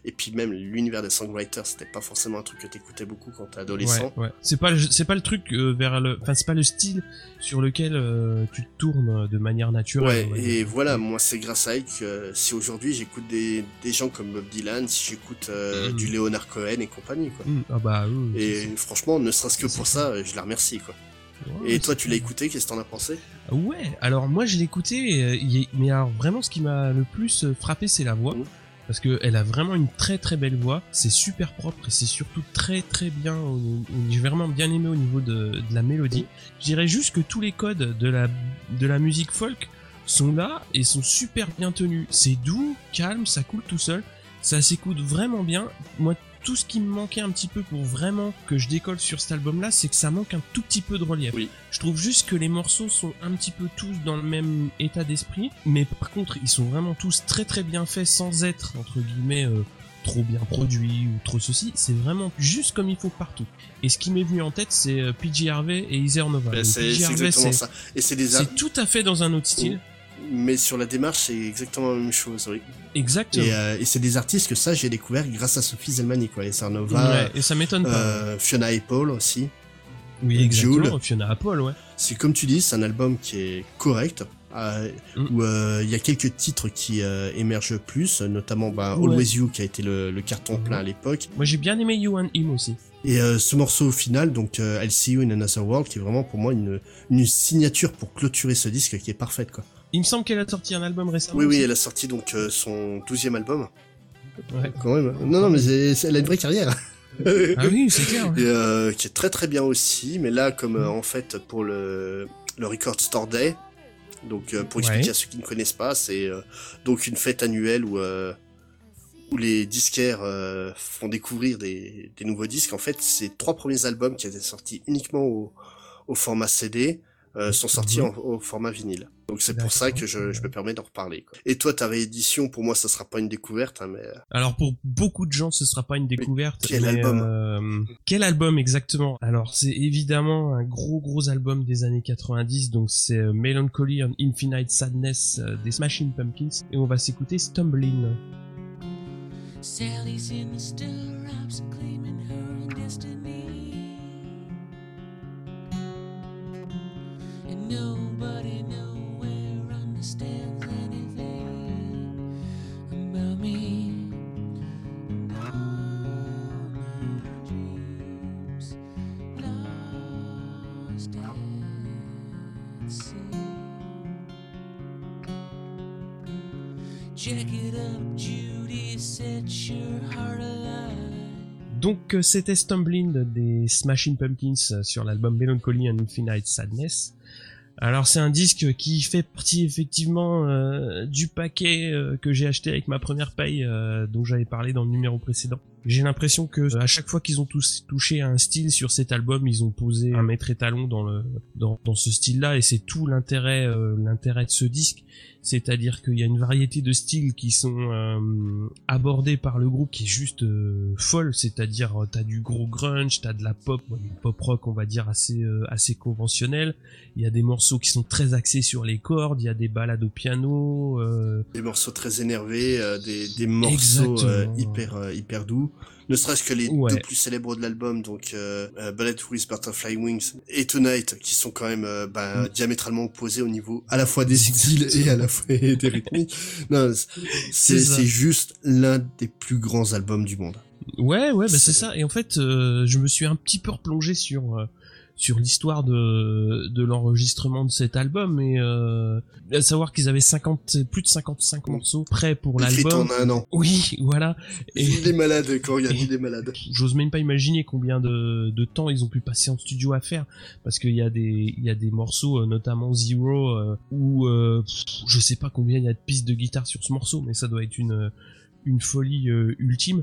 et puis même l'univers des songwriters, c'était pas forcément un truc que t'écoutais beaucoup quand t'es adolescent. Ouais, ouais. C'est pas, c'est pas le truc euh, vers le, enfin, c'est pas le style sur lequel euh, tu te tournes de manière naturelle. Ouais, et voilà, moi, c'est grâce à elle que si aujourd'hui j'écoute des, des gens comme Bob Dylan, si j'écoute euh, mhm. du Leonard Cohen et compagnie, quoi. Ah bah, et franchement, ne serait-ce que pour ça, je la remercie, quoi. et toi, tu l'as écouté, qu'est-ce que t'en as pensé? Ouais, alors moi je l'ai écouté, euh, mais alors vraiment ce qui m'a le plus euh, frappé c'est la voix. Mmh. Parce que elle a vraiment une très très belle voix, c'est super propre et c'est surtout très très bien, j'ai vraiment bien aimé au niveau de, la mélodie. Mmh. Je dirais juste que tous les codes de la, de la musique folk sont là et sont super bien tenus. C'est doux, calme, ça coule tout seul, ça s'écoute vraiment bien. Moi tout ce qui me manquait un petit peu pour vraiment que je décolle sur cet album-là, c'est que ça manque un tout petit peu de relief. Oui. Je trouve juste que les morceaux sont un petit peu tous dans le même état d'esprit, mais par contre, ils sont vraiment tous très très bien faits sans être, entre guillemets, euh, trop bien produits ou trop ceci. C'est vraiment juste comme il faut partout. Et ce qui m'est venu en tête, c'est euh, PJ Harvey et Iser Nova. Ben, c'est exactement ça. Et c'est tout à fait dans un autre style. Mais sur la démarche, c'est exactement la même chose, oui. Exactement. Euh, et, c'est des artistes que ça, j'ai découvert grâce à Sophie Zelmani, quoi. Et Sarnova. Ouais, et ça m'étonne pas. Euh, Fiona Apple aussi. Oui, exactement. Fiona Apple, ouais. C'est comme tu dis, c'est un album qui est correct. Euh, mm. où euh, il y a quelques titres qui émergent plus, notamment bah, Always You qui a été le, carton plein à l'époque. Moi j'ai bien aimé You and Him aussi. Et ce morceau final, donc I'll See You in Another World, qui est vraiment pour moi une, une signature pour clôturer ce disque qui est parfaite quoi. Il me semble qu'elle a sorti un album récemment. Oui, oui, elle a sorti donc euh, son douzième album. Ouais. Quand même. Non, non, mais elle a une vraie carrière. ah oui, c'est clair. Et, qui est très très bien aussi. Mais là, comme en fait pour le le Record Store Day, donc pour expliquer à ceux qui ne connaissent pas, c'est donc une fête annuelle où où les disquaires font découvrir des, des, nouveaux disques. En fait, ces trois premiers albums qui étaient sortis uniquement au, au format CD euh, sont sortis mhm. au format vinyle. Donc c'est pour ça que je, je me permets d'en reparler. Quoi. Et toi, ta réédition, pour moi, ça sera pas une découverte, hein, mais. Euh, Alors pour beaucoup de gens, ce sera pas une découverte. quel album euh, Quel album exactement? Alors c'est évidemment un gros gros album des années 90, donc c'est euh, Melancholy and Infinite Sadness des Smashing Pumpkins, et on va s'écouter Stumbling. Sally's in the claiming her destiny. Donc c'était Stumbling des Smashing Pumpkins sur l'album Melancholy and Infinite Sadness. Alors c'est un disque qui fait partie effectivement euh, du paquet euh, que j'ai acheté avec ma première paye euh, dont j'avais parlé dans le numéro précédent. J'ai l'impression que à chaque fois qu'ils ont tous touché à un style sur cet album, ils ont posé un maître étalon dans le dans, dans ce style-là et c'est tout l'intérêt l'intérêt de ce disque. C'est-à-dire qu'il y a une variété de styles qui sont euh, abordés par le groupe qui est juste euh, folle, c'est-à-dire euh, t'as du gros grunge, t'as de la pop, du pop rock on va dire assez assez conventionnel. Il y a des morceaux qui sont très axés sur les cordes, il y a des balades au piano, des morceaux très énervés, des, des morceaux hyper hyper doux ne serait-ce que les deux plus célèbres de l'album, donc euh, euh, Ballet with Butterfly Wings et Tonight, qui sont quand même euh, bah, mm. diamétralement opposés au niveau à la fois des styles et à la fois des rythmiques. Non, c'est juste l'un des plus grands albums du monde. Ouais, ouais, bah c'est ça. Et en fait, euh, je me suis un petit peu replongé sur sur l'histoire de, de l'enregistrement de cet album et euh, à savoir qu'ils avaient 50 plus de 55 morceaux prêts pour l'album. en un an. Oui, voilà. Et, il est malade quand il, il est malade. J'ose même pas imaginer combien de, de temps ils ont pu passer en studio à faire parce qu'il y a des il y a des morceaux euh, notamment Zero euh, où euh, je sais pas combien il y a de pistes de guitare sur ce morceau mais ça doit être une une folie euh, ultime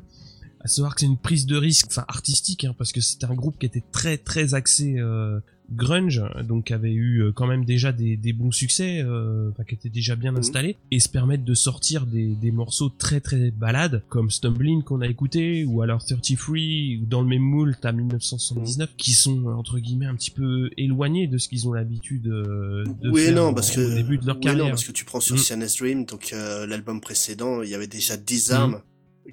à savoir que c'est une prise de risque, enfin artistique, hein, parce que c'était un groupe qui était très très axé euh, grunge, donc qui avait eu euh, quand même déjà des, des bons succès, euh, enfin qui était déjà bien mhm. installé, et se permettre de sortir des, des morceaux très très balades, comme Stumbling qu'on a écouté, ou alors 33, ou dans le même moule, t'as 1979, mhm. qui sont entre guillemets un petit peu éloignés de ce qu'ils ont l'habitude de oui, faire non, parce que, au début de leur carrière. Oui, non, parce que tu prends sur mm. Dream, donc l'album précédent, il y avait déjà 10 armes. Mm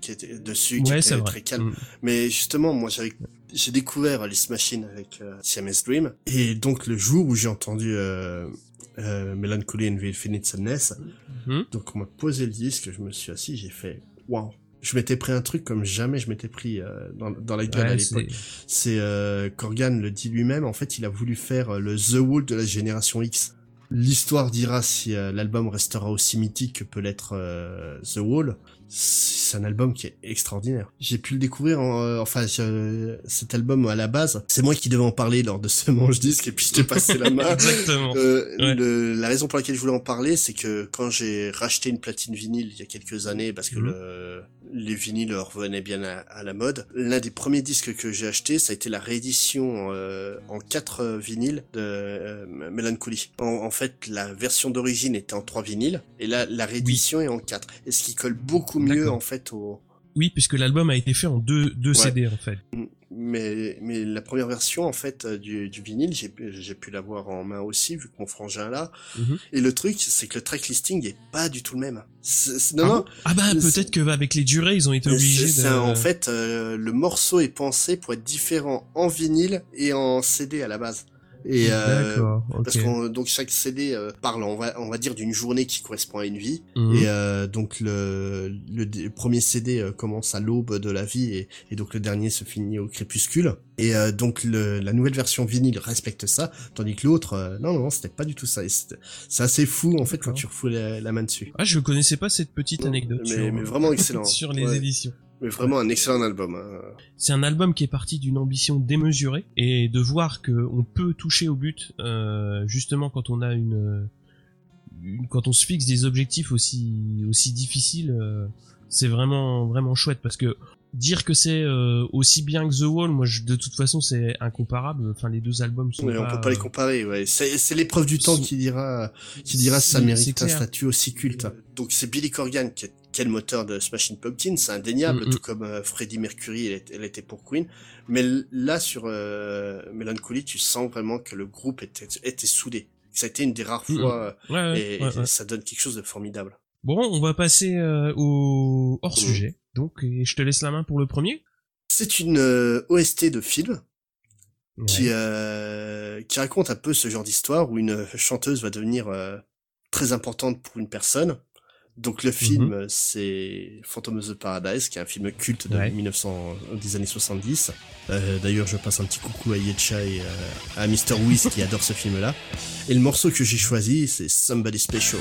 qui était dessus, qui était très calme. Mm. Mais justement, moi, j'avais j'ai découvert Alice Machine avec euh, Siamese Dream et donc le jour où j'ai entendu euh, euh, Melancholy and Infinite Sadness, mm-hmm. donc on m'a posé le disque, je me suis assis, j'ai fait waouh. Je m'étais pris un truc comme jamais je m'étais pris euh, dans, dans la gueule à l'époque. C'est euh, Corgan le dit lui-même. En fait, il a voulu faire le The Wall de la génération X. L'histoire dira si l'album restera aussi mythique que peut l'être The Wall c'est un album qui est extraordinaire. J'ai pu le découvrir, en, euh, enfin cet album à la base, c'est moi qui devais en parler lors de ce manche disque et puis je t'ai passé la main. Exactement. Euh, la raison pour laquelle je voulais en parler, c'est que quand j'ai racheté une platine vinyle il y a quelques années, parce que mhm. le, les vinyles revenaient bien à, la mode, l'un des premiers disques que j'ai acheté, ça a été la réédition euh, en quatre vinyles de euh, Melancholy. En, fait, la version d'origine était en trois vinyles et là la réédition est en quatre. Et ce qui colle beaucoup mieux en fait au. Oui, puisque l'album a été fait en deux, deux CD en fait. Mais, mais la première version en fait euh, du, du vinyle, j'ai, j'ai pu l'avoir en main aussi vu que mon frangin là. Mhm. Et le truc, c'est que le track listing est pas du tout le même. non, ah, non, ah bah peut-être que avec les durées, ils ont été obligés. de... en fait, euh, le morceau est pensé pour être différent en vinyle et en CD à la base. Et euh, parce qu'on donc chaque CD euh, parle on va on va dire d'une journée qui correspond à une vie. Mhm. et euh, donc le, le, premier CD euh, commence à l'aube de la vie et, et, donc le dernier se finit au crépuscule. Et euh, donc le, la nouvelle version vinyle respecte ça tandis que l'autre non non c'était pas du tout ça. C'est assez fou en fait quand tu refous la, main dessus. Ah je connaissais pas cette petite anecdote mais, mais vraiment excellent. sur les éditions Mais vraiment un excellent album. Hein. C'est un album qui est parti d'une ambition démesurée et de voir que on peut toucher au but euh, justement quand on a une, quand on se fixe des objectifs aussi aussi difficiles. Euh, c'est vraiment vraiment chouette parce que dire que c'est euh, aussi bien que The Wall, moi je, de toute façon c'est incomparable. Enfin les deux albums sont. Mais on peut pas les comparer. Ouais. C'est l'épreuve du temps qui dira qui dira si ça mérite un statut aussi culte. Donc c'est Billy Corgan qui est, quel moteur de Smashing Pumpkins, c'est indéniable, mm, mm. tout comme euh, Freddie Mercury, elle, était pour Queen. Mais là sur euh, Melancholy, tu sens vraiment que le groupe était, était soudé. Ça a été une des rares mm, fois et, ça donne quelque chose de formidable. Bon, on va passer au hors sujet. Donc, je te laisse la main pour le premier. C'est une euh, OST de film qui euh, qui raconte un peu ce genre d'histoire où une chanteuse va devenir euh, très importante pour une personne. Donc le film, mhm. c'est Phantom of the Paradise, qui est un film culte de 1900, des années 70. D'ailleurs, je passe un petit coucou à Yetcha et à Mr. Whis qui adore ce film-là. Et le morceau que j'ai choisi, c'est Somebody Special.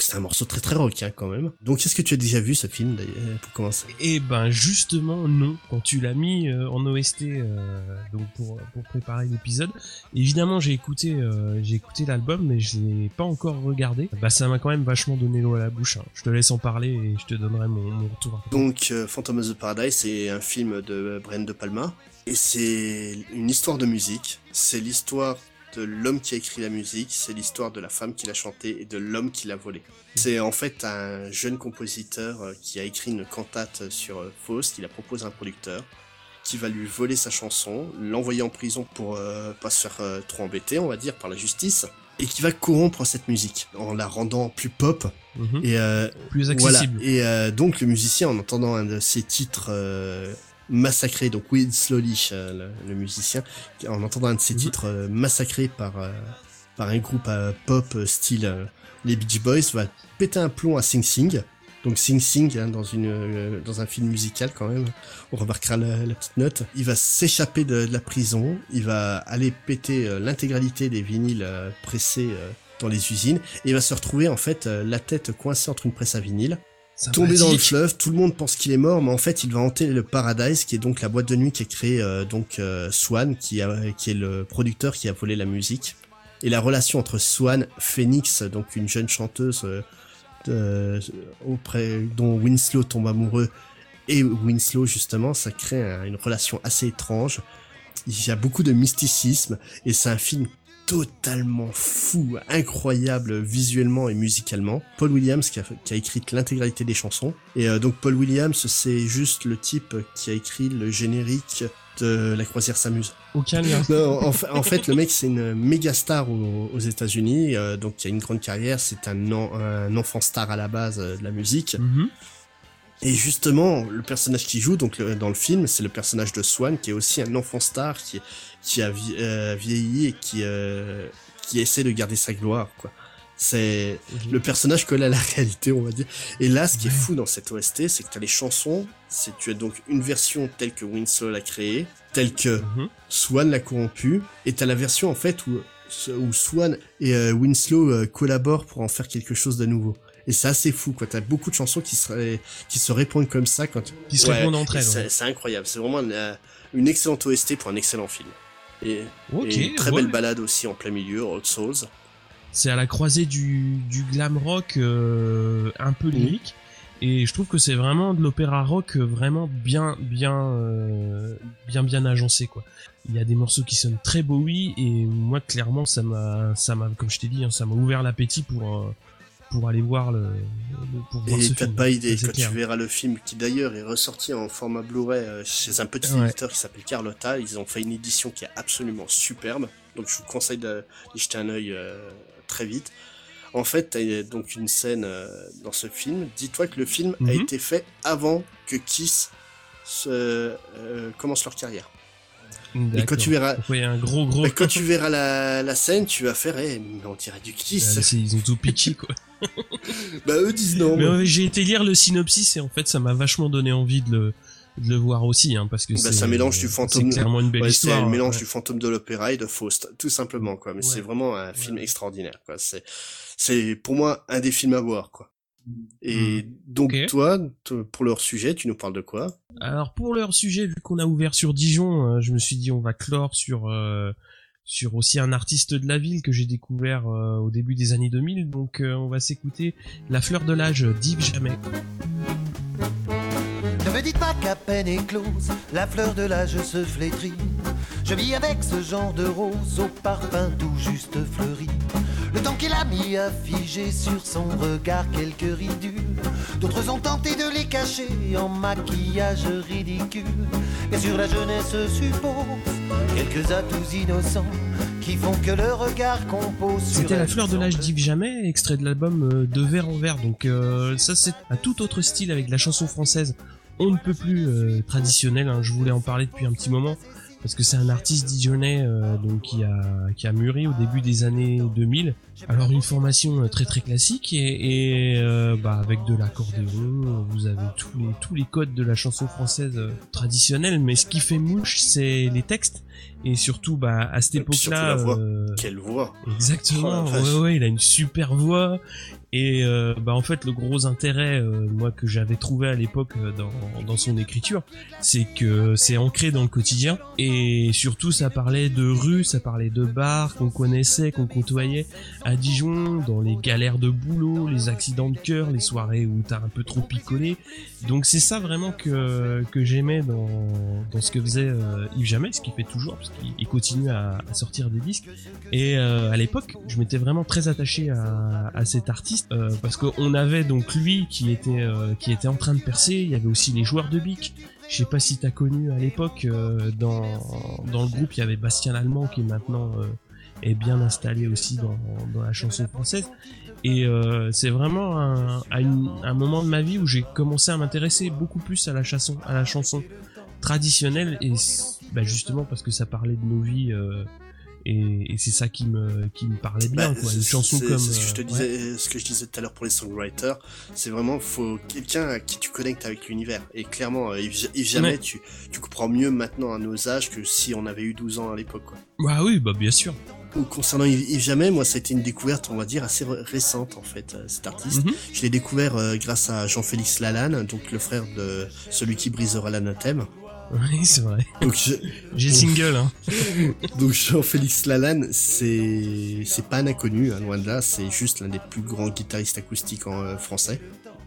C'est un morceau très très rock hein, quand même. Donc est-ce que tu as déjà vu ce film d'ailleurs pour commencer? Eh ben justement non. Quand tu l'as mis euh, en OST euh, donc pour, pour préparer l'épisode, évidemment j'ai écouté j'ai écouté l'album mais je l'ai pas encore regardé. Bah ça m'a quand même vachement donné l'eau à la bouche. Hein. Je te laisse en parler et je te donnerai mon, mon retour. Donc Phantom of the Paradise c'est un film de Brian De Palma et c'est une histoire de musique. C'est l'histoire de l'homme qui a écrit la musique, c'est l'histoire de la femme qui l'a chantée et de l'homme qui l'a volée. C'est en fait un jeune compositeur euh, qui a écrit une cantate sur euh, Faust, qu'il a proposé à un producteur, qui va lui voler sa chanson, l'envoyer en prison pour euh, pas se faire trop embêter, on va dire, par la justice, et qui va corrompre cette musique en la rendant plus pop mhm. et plus accessible. Voilà. Et donc le musicien, en entendant un de ses titres massacré, donc Will Slowly, euh, le, musicien, en entendant un de ses mhm. titres euh, massacré par, euh, par un groupe pop style les Beach Boys, va péter un plomb à Sing Sing. Donc Sing Sing hein, dans une dans un film musical quand même, on remarquera la, petite note. Il va s'échapper de, la prison, il va aller péter l'intégralité des vinyles pressés dans les usines et il va se retrouver en fait la tête coincée entre une presse à vinyle tomber dans le fleuve, tout le monde pense qu'il est mort, mais en fait il va hanter le Paradise, qui est donc la boîte de nuit qui a créé euh, donc euh, Swan, qui, a, qui est le producteur qui a volé la musique. Et la relation entre Swan, Phoenix, donc une jeune chanteuse euh, auprès dont Winslow tombe amoureux, et Winslow justement, ça crée une relation assez étrange. Il y a beaucoup de mysticisme et c'est un film totalement fou, incroyable visuellement et musicalement. Paul Williams qui a, qui a écrit l'intégralité des chansons. Et euh, donc Paul Williams, c'est juste le type qui a écrit le générique de La Croisière s'amuse. Aucun lien. en, fait, le mec, c'est une méga star aux, États-Unis, euh, donc il a une grande carrière. C'est un, un, enfant star à la base euh, de la musique. Mm-hmm. Et justement, le personnage qui joue donc dans le film, c'est le personnage de Swan, qui est aussi un enfant star, qui, qui a euh, vieilli et qui euh, qui essaie de garder sa gloire, quoi. C'est mhm. le personnage colle à la réalité, on va dire. Et là, ce qui est fou dans cette OST, c'est que tu as les chansons, c'est tu as donc une version telle que Winslow l'a créée, telle que mhm. Swan l'a corrompue, et tu as la version en fait où, où Swan et euh, Winslow collaborent pour en faire quelque chose de nouveau. Et c'est assez fou, quoi. T'as beaucoup de chansons qui se, qui se répondent comme ça quand. Qui se répondent entre elles. C'est incroyable. C'est vraiment une, excellente OST pour un excellent film. Et, une très belle balade aussi en plein milieu, Old Souls. C'est à la croisée du, du glam rock euh, un peu lyrique. Et je trouve que c'est vraiment de l'opéra rock vraiment bien, bien, euh, bien, bien agencé, quoi. Il y a des morceaux qui sonnent très beau, oui, et moi, clairement, ça m'a, ça m'a, comme je t'ai dit, hein, ça m'a ouvert l'appétit pour, pour aller voir le. pour voir et t'as pas idée quand tu verras le film qui d'ailleurs est ressorti en format Blu-ray chez un petit éditeur qui s'appelle Carlotta. Ils ont fait une édition qui est absolument superbe. Donc je vous conseille d'y jeter un œil très vite. En fait, t'as donc une scène dans ce film. Dis-toi que le film a mhm. été fait avant que Kiss se, commence leur carrière. Et quand tu verras, un gros gros. quand tu verras la, la scène, tu vas faire, eh, mais on dirait du Kiss. Ah, ils ont tout pitché quoi. bah eux disent non. Mais j'ai été lire le synopsis et en fait ça m'a vachement donné envie de le de le voir aussi hein, parce que bah, c'est un mélange du fantôme c'est clairement une belle histoire c'est un mélange du fantôme de l'opéra et de Faust tout simplement quoi mais c'est vraiment un film extraordinaire quoi c'est c'est pour moi un des films à voir quoi et hmm. donc toi, pour leur sujet, tu nous parles de quoi? Alors pour leur sujet, vu qu'on a ouvert sur Dijon, euh, je me suis dit on va clore sur euh, sur aussi un artiste de la ville que j'ai découvert euh, au début des années 2000. Donc on va s'écouter La fleur de l'âge d'Yves Jamais. Ne me dites pas qu'à peine éclose, la fleur de l'âge se flétrit. Je vis avec ce genre de rose au parfum tout juste fleuri. Le temps qu'il a mis à figer sur son regard quelques ridules. D'autres ont tenté de les cacher en maquillage ridicule. Bien sûr, la jeunesse suppose quelques atouts innocents qui font que le regard compose. C'était la fleur de l'âge d'Yves Jamais, extrait de l'album euh, De Verre en Verre. Donc euh, ça, c'est un tout autre style avec la chanson française. On ne peut plus euh, traditionnel. Hein. Je voulais en parler depuis un petit moment parce que c'est un artiste dijonnais euh, donc qui a qui a mûri au début des années 2000. Alors une formation euh, très très classique et, et euh, bah avec de l'accordéon, vous avez tous les tous les codes de la chanson française traditionnelle, mais ce qui fait mouche, c'est les textes et surtout bah à cette époque-là. Quelle voix Exactement. Oh ouais ouais, il a une super voix. Et euh, bah en fait le gros intérêt euh, moi que j'avais trouvé à l'époque euh, dans, dans son écriture, c'est que c'est ancré dans le quotidien et surtout ça parlait de rue, ça parlait de bars qu'on connaissait, qu'on côtoyait à Dijon, dans les galères de boulot, les accidents de cœur, les soirées où t'as un peu trop picolé. Donc c'est ça vraiment que que j'aimais dans dans ce que faisait Yves Jamais, ce qu'il fait toujours parce qu'il continue à, à, sortir des disques. Et à l'époque, je m'étais vraiment très attaché à, à cet artiste euh, parce qu'on avait donc lui qui était euh, qui était en train de percer. Il y avait aussi les joueurs de bic. Je sais pas si t'as connu à l'époque euh, dans dans le groupe il y avait Bastien Allemand qui maintenant est bien installé aussi dans, dans la chanson française. Et c'est vraiment un, un moment de ma vie où j'ai commencé à m'intéresser beaucoup plus à la chanson, à la chanson traditionnelle et bah justement parce que ça parlait de nos vies et, et c'est ça qui me qui me parlait bien bah, quoi. Une chanson comme ce que je te euh, disais ce que je disais tout à l'heure pour les songwriters. C'est vraiment faut quelqu'un à qui tu connectes avec l'univers. Et clairement euh, Yves, jamais tu tu comprends mieux maintenant à nos âges que si on avait eu 12 ans à l'époque quoi. Bah oui bah bien sûr. Concernant Yves Jamais, moi, ça a été une découverte, on va dire, assez récente, en fait, euh, cet artiste. Mhm. Je l'ai découvert grâce à Jean-Félix Lalanne, donc le frère de celui qui brisera l'anathème. Oui, c'est vrai. Donc j'ai single. Hein. Donc Jean-Félix Lalanne, c'est c'est pas un inconnu, hein, loin de là. C'est juste l'un des plus grands guitaristes acoustiques en euh, français.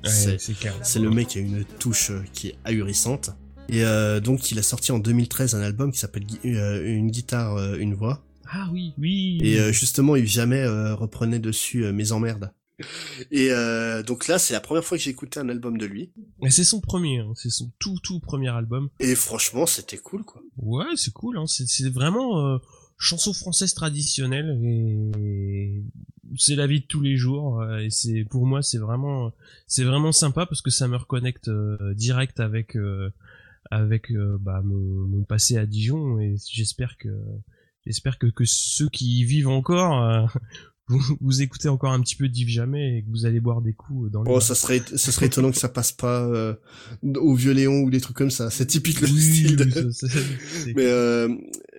c'est c'est le mec qui a une touche euh, qui est ahurissante. Et euh, donc il a sorti en 2013 un album qui s'appelle Une guitare, une voix. Ah oui, oui. Et justement, il jamais reprenait dessus Mes emmerdes. Et euh, donc là, c'est la première fois que j'ai écouté un album de lui. Et c'est son premier, hein. c'est son tout tout premier album. Et franchement, c'était cool quoi. Ouais, c'est cool. Hein. C'est vraiment euh, chanson française traditionnelle et c'est la vie de tous les jours. Euh, et c'est pour moi, c'est vraiment c'est vraiment sympa parce que ça me reconnecte euh, direct avec avec bah, mon, mon, passé à Dijon et j'espère que j'espère que, que ceux qui y vivent encore vous, écoutez encore un petit peu d'Yves Jamais et que vous allez boire des coups dans le Oh, ça serait, ça serait étonnant que ça passe pas euh, au Vieux Léon ou des trucs comme ça. C'est typique le style. Mais euh,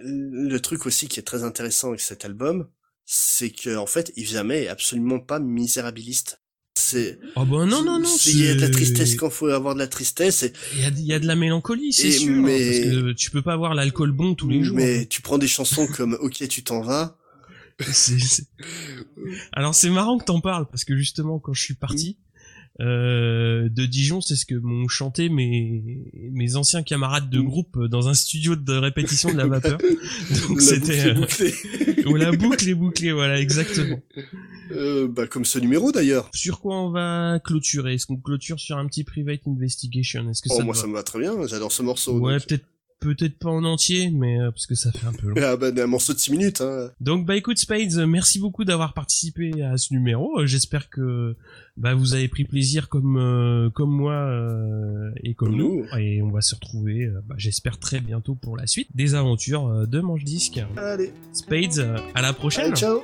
le truc aussi qui est très intéressant avec cet album, c'est que en fait, Yves Jamais est absolument pas misérabiliste. C'est. Oh bah non non non. Il y a de la tristesse quand faut avoir de la tristesse. Il y a, y a de la mélancolie, c'est sûr. Hein, mais... parce que tu peux pas avoir l'alcool bon tous les jours. Mais tu prends des chansons comme Ok tu t'en vas Alors c'est marrant que t'en parles parce que justement quand je suis parti, euh, de Dijon, c'est ce que m'ont chanté mes mes anciens camarades de groupe dans un studio de répétition de la vapeur. Donc c'était ou la boucle est bouclée, voilà exactement. Euh, bah comme ce numéro d'ailleurs. Sur quoi on va clôturer? Est-ce qu'on clôture sur un petit private investigation? Est-ce que oh, ça moi ça me va très bien, j'adore ce morceau. Ouais, peut-être peut-être pas en entier, mais euh, parce que ça fait un peu long. Ah bah un morceau de 6 minutes. Hein. Donc bah écoute Spades, merci beaucoup d'avoir participé à ce numéro. Euh, j'espère que bah vous avez pris plaisir comme euh, comme moi et comme, nous. Et on va se retrouver, bah, j'espère très bientôt pour la suite des aventures de Manche Disque. Allez. Spades, à la prochaine. ciao.